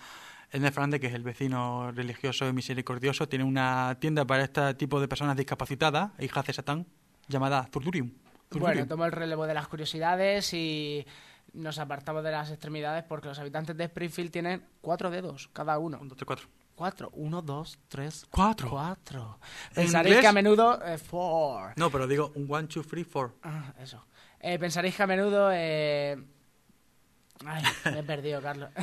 el Ned Flanders, que es el vecino religioso y misericordioso, tiene una tienda para este tipo de personas discapacitadas, hijas de Satán, llamada Zurdurium. Bueno, tomo el relevo de las curiosidades y nos apartamos de las extremidades porque los habitantes de Springfield tienen cuatro dedos cada uno. Un, dos, tres, cuatro. Cuatro. Uno, dos, tres, Cuatro. cuatro. ¿En Pensaréis que a menudo... eh, four. No, pero digo un one, two, three, four. Ah, eso. Eh, pensaréis que a menudo... eh, Ay, me he perdido, Carlos. (laughs)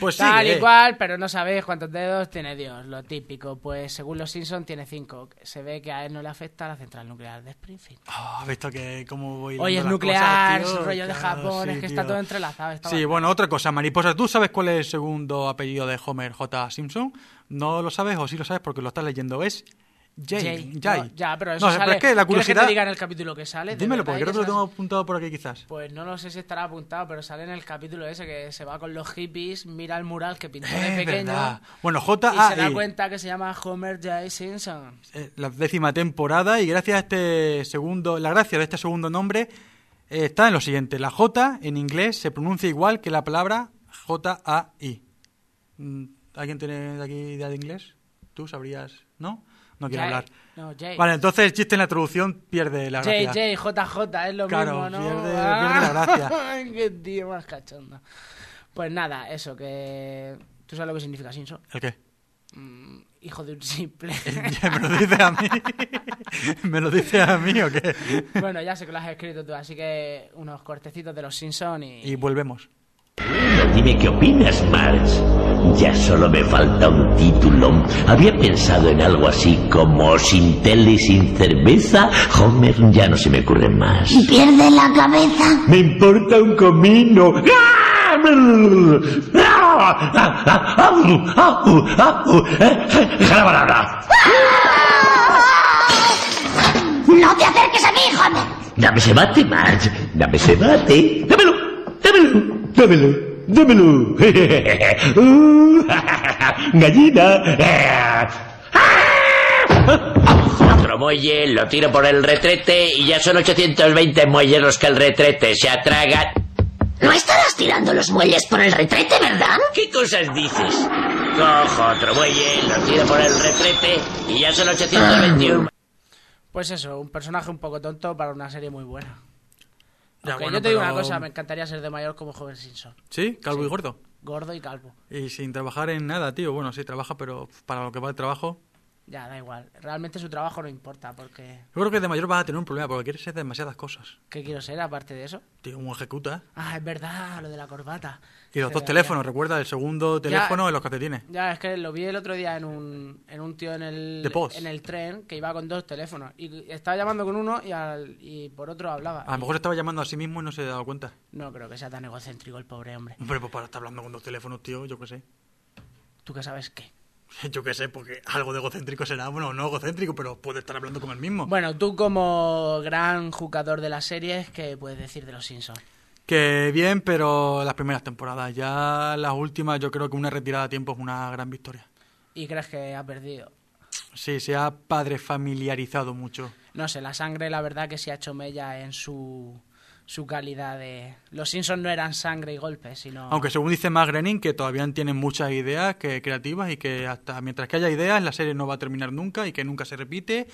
Pues Tal sigue. y cual, pero no sabéis cuántos dedos tiene Dios, lo típico. Pues según los Simpsons tiene cinco. Se ve que a él no le afecta la central nuclear de Springfield. Ah, ¿Has visto que cómo voy Oye, es nuclear, cosas, tío? rollo de Japón, sí, es que está todo entrelazado. está Sí, bastante- bueno, otra cosa, Mariposa, ¿tú sabes cuál es el segundo apellido de Homer J. Simpson? ¿No lo sabes o sí lo sabes porque lo estás leyendo? Es Jay. Jay. Jay. No, ya, pero eso No, sale. es que la ¿Quieres curiosidad... que te diga en el capítulo que sale? ¿De Dímelo, porque creo que lo tengo apuntado por aquí quizás. Pues no lo sé si estará apuntado, pero sale en el capítulo ese que se va con los hippies, mira el mural que pintó de pequeño. verdad. Bueno, Y se da J.A.I. cuenta que se llama Homer J. Simpson. eh, la décima temporada y gracias a este segundo, la gracia de este segundo nombre eh, está en lo siguiente. La J en inglés se pronuncia igual que la palabra J-A-I. Mm, ¿Alguien tiene de aquí idea de inglés? ¿Tú sabrías? ¿No? No quiero Jay. hablar. No, Jay. Vale, entonces el chiste en la traducción pierde la gracia. J, JJ, es lo Claro, mismo, ¿no? pierde- Ah, pierde la gracia. (laughs) Ay, qué tío más cachondo. Pues nada, eso, que... ¿Tú sabes lo que significa Simpson? ¿El qué? Mm, hijo de un simple. (laughs) ¿Me lo dices a mí? (laughs) ¿Me lo dices a mí o qué? bueno, ya sé que lo has escrito tú, así que unos cortecitos de los Simpson y... Y volvemos. Dime qué opinas, Marge. Ya solo me falta un título. Había pensado en algo así como sin tele y sin cerveza. Homer, ya no se me ocurre más. ¿Pierde la cabeza? Me importa un comino. ¡No te acerques a mí, Homer! Dame ese bate, Marge. Dame ese bate. Dámelo. Dámelo. Dámelo. Dámelo. Uh, (laughs) Gallina. Otro muelle, lo tiro por el retrete y ya son 820 muelles los que el retrete se atragan. No estarás tirando los muelles por el retrete, ¿verdad? ¿Qué cosas dices? Cojo otro muelle, lo tiro por el retrete y ya son 821. Pues eso, un personaje un poco tonto para una serie muy buena. Ya, Aunque bueno, yo te digo pero- una cosa, me encantaría ser de mayor como Homer Simpson. ¿Sí? ¿Calvo Sí. y gordo? Gordo y calvo. Y sin trabajar en nada, tío. Bueno, sí, trabaja, pero para lo que va el trabajo... Ya, da igual. Realmente su trabajo no importa, porque... Yo creo que de mayor vas a tener un problema porque quieres ser demasiadas cosas. ¿Qué quiero ser aparte de eso? Tío, un ejecuta. Ah, es verdad, lo de la corbata. Y los dos teléfonos, recuerda, el segundo teléfono en los calcetines. Ya, es que lo vi el otro día en un, en un tío en el, en el tren que iba con dos teléfonos. Y estaba llamando con uno y, al- y por otro hablaba. A lo mejor estaba llamando a sí mismo y no se ha dado cuenta. No creo que sea tan egocéntrico el pobre hombre. Hombre, pues para estar hablando con dos teléfonos, tío, yo qué sé. ¿Tú qué sabes qué? (laughs) Yo qué sé, porque algo de egocéntrico será, bueno, no egocéntrico, pero puede estar hablando con el mismo. Bueno, tú como gran jugador de las series, ¿qué puedes decir de los Simpsons? Que bien, pero las primeras temporadas. Ya las últimas, yo creo que una retirada a tiempo es una gran victoria. ¿Y crees que ha perdido? Sí, se ha padre familiarizado mucho. No sé, la sangre la verdad que se ha hecho mella en su, su calidad de... Los Simpsons no eran sangre y golpes, sino... Aunque según dice Matt Groening, que todavía tienen muchas ideas que, creativas y que hasta mientras que haya ideas, la serie no va a terminar nunca y que nunca se repite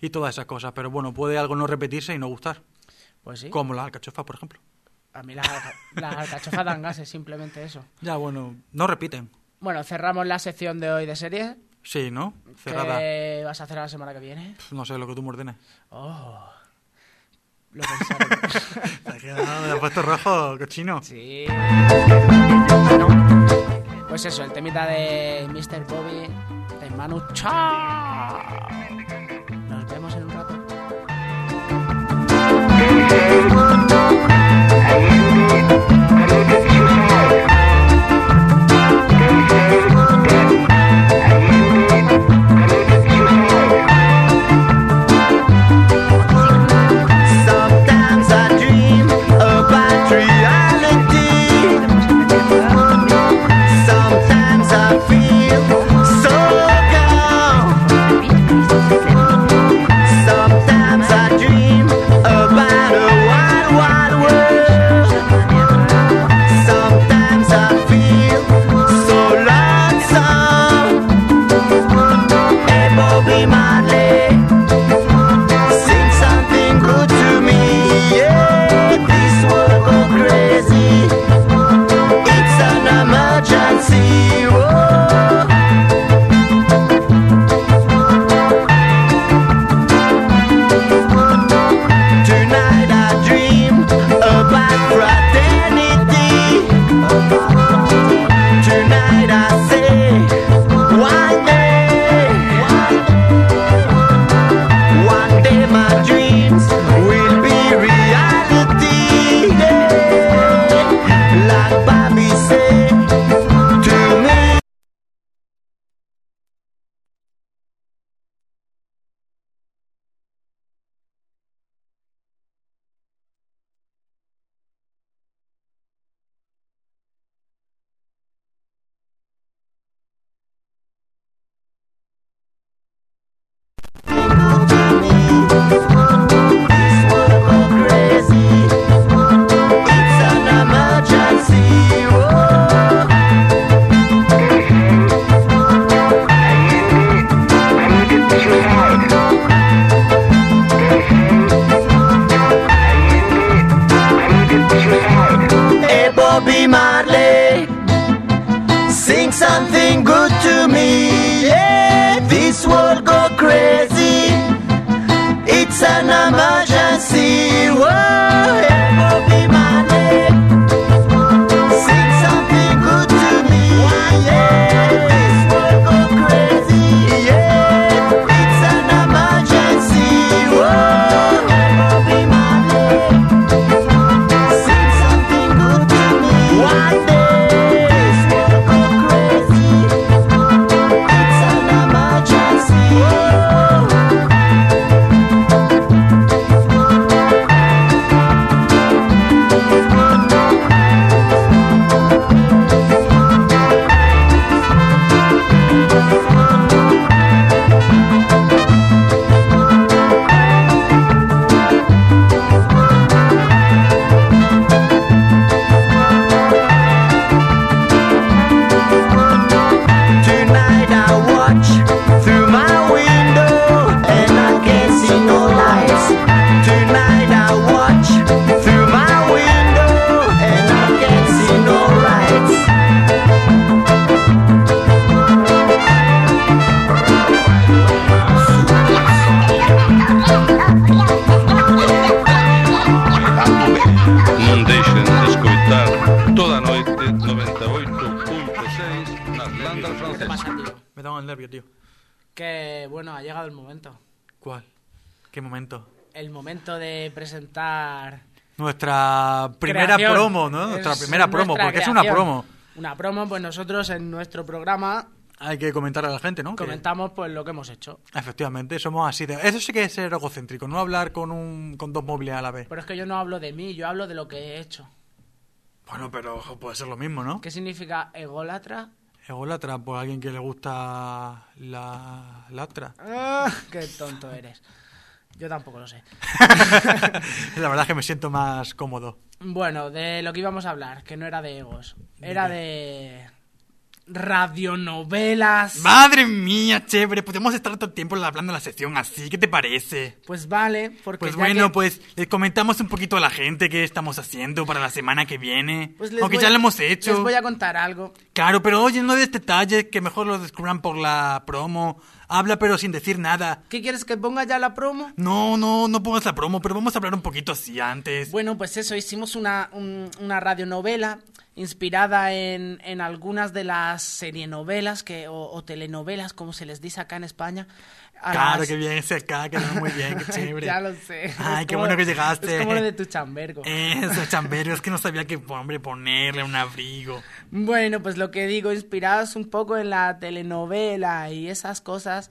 y todas esas cosas. Pero bueno, puede algo no repetirse y no gustar. Pues sí. Como la alcachofa, por ejemplo. A mí las, las alcachofas dan gases, simplemente eso. Ya, bueno, no repiten. Bueno, cerramos la sección de hoy de series. Sí, ¿no? Cerrada. ¿Qué vas a hacer la semana que viene? No sé, lo que tú me ordenes. Oh. Lo (laughs) pensaré. Te has quedado, te has puesto rojo, cochino. Sí. Pues eso, el temita de Mr. Bobby de Manu Chao. Primera creación. promo, ¿no? Nuestra Es primera promo, porque es una promo. Una promo, pues nosotros en nuestro programa Hay que comentar a la gente, ¿no? Comentamos pues lo que hemos hecho. efectivamente, somos así de... Eso sí que es ser egocéntrico, no hablar con un con dos móviles a la vez. Pero es que yo no hablo de mí, yo hablo de lo que he hecho. Bueno, pero puede ser lo mismo, ¿no? ¿Qué significa ególatra? Ególatra, pues alguien que le gusta la latra. Ah, qué tonto eres. Yo tampoco lo sé. (laughs) la verdad es que me siento más cómodo. Bueno, de lo que íbamos a hablar, que no era de egos, era de radionovelas. Madre mía, chévere, podemos estar todo el tiempo hablando de la sección así, ¿qué te parece? Pues vale, porque Pues ya bueno, que- pues les comentamos un poquito a la gente qué estamos haciendo para la semana que viene. pues Aunque ya a- lo hemos hecho. Les voy a contar algo. Claro, pero oye, no des detalles, que mejor los descubran por la promo. Habla pero sin decir nada. ¿Qué quieres que ponga ya la promo? No, no, no pongas la promo, pero vamos a hablar un poquito así antes. Bueno, pues eso, hicimos una, un- una radionovela inspirada en, en algunas de las serienovelas que, o, o telenovelas, como se les dice acá en España. Claro, las- que bien ese acá, que muy bien, qué (laughs) chévere. ya lo sé. Ay, Es qué como- bueno que llegaste. Es como lo de tu chambergo. Eso, (laughs) chambero, es que no sabía qué hombre ponerle un abrigo. Bueno, pues lo que digo, inspirados un poco en la telenovela y esas cosas.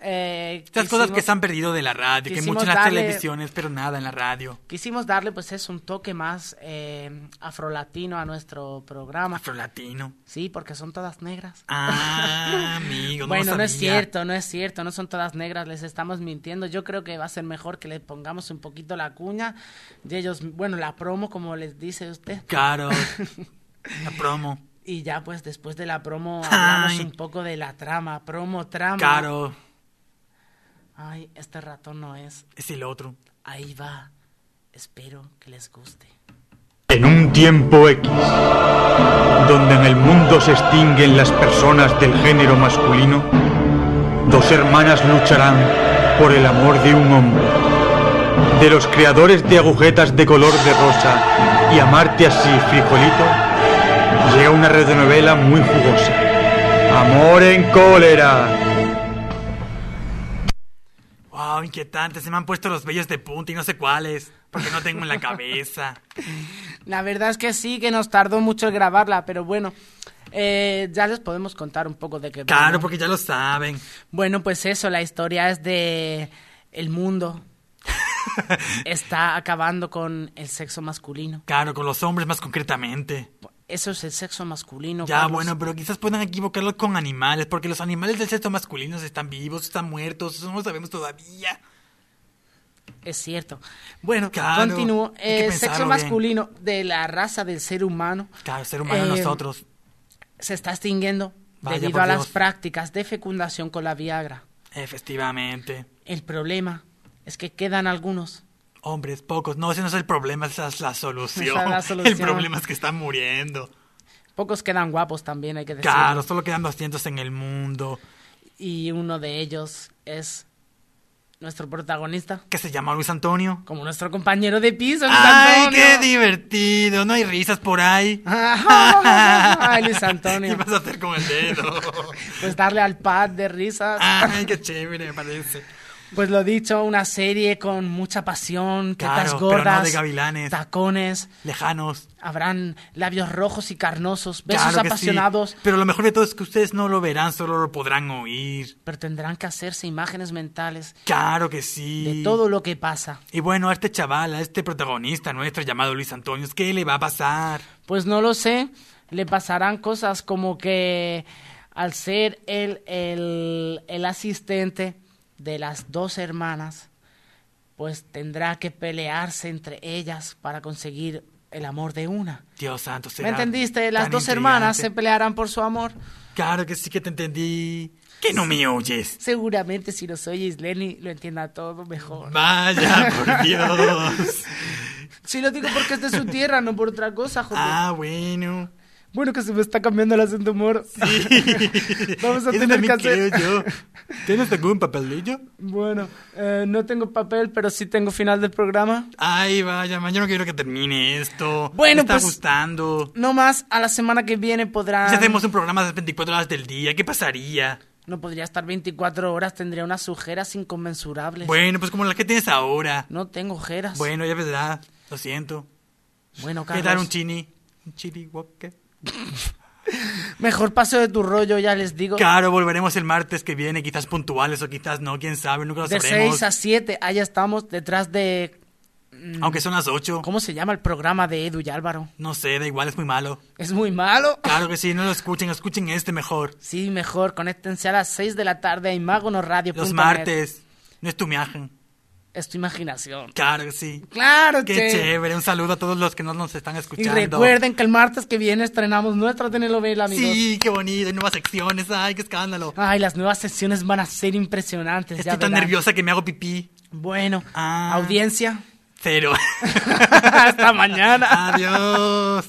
Eh, Estas cosas que se han perdido de la radio, que mucho en las televisiones, pero nada en la radio. Quisimos darle, pues, es un toque más eh, afrolatino a nuestro programa. Afrolatino. Sí, porque son todas negras. Ah, (laughs) amigo, no bueno, no es cierto, no es cierto, no son todas negras, les estamos mintiendo. Yo creo que va a ser mejor que le pongamos un poquito la cuña y ellos, bueno, la promo, como les dice usted. Claro. (laughs) La promo. Y ya, pues, después de la promo hablamos Ay. un poco de la trama, promo, trama. Claro. Ay, este ratón no es. Es el otro. Ahí va. Espero que les guste. En un tiempo X, donde en el mundo se extinguen las personas del género masculino, dos hermanas lucharán por el amor de un hombre. De los creadores de agujetas de color de rosa y amarte así, frijolito, llega una radionovela muy jugosa. Amor en cólera. Inquietante, se me han puesto los vellos de punta y no sé cuáles, porque no tengo en la (laughs) cabeza. La verdad es que sí, que nos tardó mucho el grabarla, pero bueno, eh, ya les podemos contar un poco de qué. va, Claro, porque ya lo saben. Bueno, pues eso, la historia es de el mundo (laughs) está acabando con el sexo masculino. Claro, con los hombres más concretamente. Eso es el sexo masculino. Ya, Carlos. bueno, pero quizás puedan equivocarlo con animales, porque los animales del sexo masculino están vivos, están muertos, eso no lo sabemos todavía. Es cierto. Bueno, Claro, continúo. pensarlo sexo bien. masculino de la raza del ser humano Claro, el ser humano Eh, nosotros. se está extinguiendo Vaya, debido a las prácticas de fecundación con la Viagra. Efectivamente. El problema es que quedan algunos. Hombres, pocos. No, ese no es el problema, esa es la solución. Esa es la (laughs) solución. El problema es que están muriendo. Pocos quedan guapos también, hay que decirlo. Claro, solo quedan 200 en el mundo. Y uno de ellos es nuestro protagonista. ¿Qué se llama Luis Antonio? Como nuestro compañero de piso, Luis ¡Ay, Antonio. qué divertido! No hay risas por ahí. (laughs) Ay, Luis Antonio. (laughs) ¿Qué vas a hacer con el dedo? Pues darle al pad de risas. ¡Ay, qué chévere, me parece! Pues lo dicho, una serie con mucha pasión, tetas Claro, gordas, pero no de gavilanes. tacones, Lejanos. habrán labios rojos y carnosos, besos Claro que sí. apasionados, Pero lo mejor de todo es que ustedes no lo verán, solo lo podrán oír. pero tendrán que hacerse imágenes mentales Claro que sí. de todo lo que pasa. Y bueno, a este chaval, a este protagonista nuestro llamado Luis Antonio, ¿qué le va a pasar? Pues no lo sé, le pasarán cosas como que al ser él el, el asistente de las dos hermanas, pues tendrá que pelearse entre ellas para conseguir el amor de una. Dios santo, ¿Me entendiste? Las dos hermanas se pelearán por su amor. Claro que sí que te entendí. Que no me oyes. Seguramente si nos oyes, Lenny, lo entienda todo mejor. Vaya, (laughs) por Dios. Sí lo digo porque es de su tierra, no por otra cosa, joder. Ah, bueno. Bueno, que se me está cambiando el acento humor. (laughs) Vamos a Eso tener que hacer... creo yo. ¿Tienes algún papelillo? Bueno, eh, no tengo papel, pero sí tengo final del programa. Ay, vaya, man, yo no quiero que termine esto. Bueno, me está pues- gustando. No más, a la semana que viene podrán... Si hacemos un programa de las 24 horas del día, ¿qué pasaría? No podría estar 24 horas, tendría unas ojeras inconmensurables. Bueno, pues como las que tienes ahora. No tengo ojeras. Bueno, ya verdad. Lo siento. Bueno, ¿Qué tal Carlos. un chini? Un chili walker. (laughs) Mejor paso de tu rollo, ya les digo. Claro, volveremos el martes que viene, quizás puntuales o quizás no, quién sabe, nunca lo de sabremos. 6 a 7, allá estamos detrás de... mm, Aunque son las 8. ¿Cómo se llama el programa de Edu y Álvaro? No sé, da igual, es muy malo. ¿Es muy malo? Claro que sí, no lo (laughs) escuchen, escuchen este mejor. Sí, mejor, conéctense a las 6 de la tarde a imagonoradio.net. Los martes. No es tu viaje es tu imaginación. Claro que sí. Claro que sí. Qué chévere. Un saludo a todos los que no nos están escuchando. Y recuerden que el martes que viene estrenamos nuestra telenovela, amigos. Sí, qué bonito. Y nuevas secciones. Ay, qué escándalo. Ay, las nuevas secciones van a ser impresionantes. Estoy tan nerviosa que me hago pipí. Bueno, ah. audiencia. Cero. (laughs) Hasta mañana. Adiós.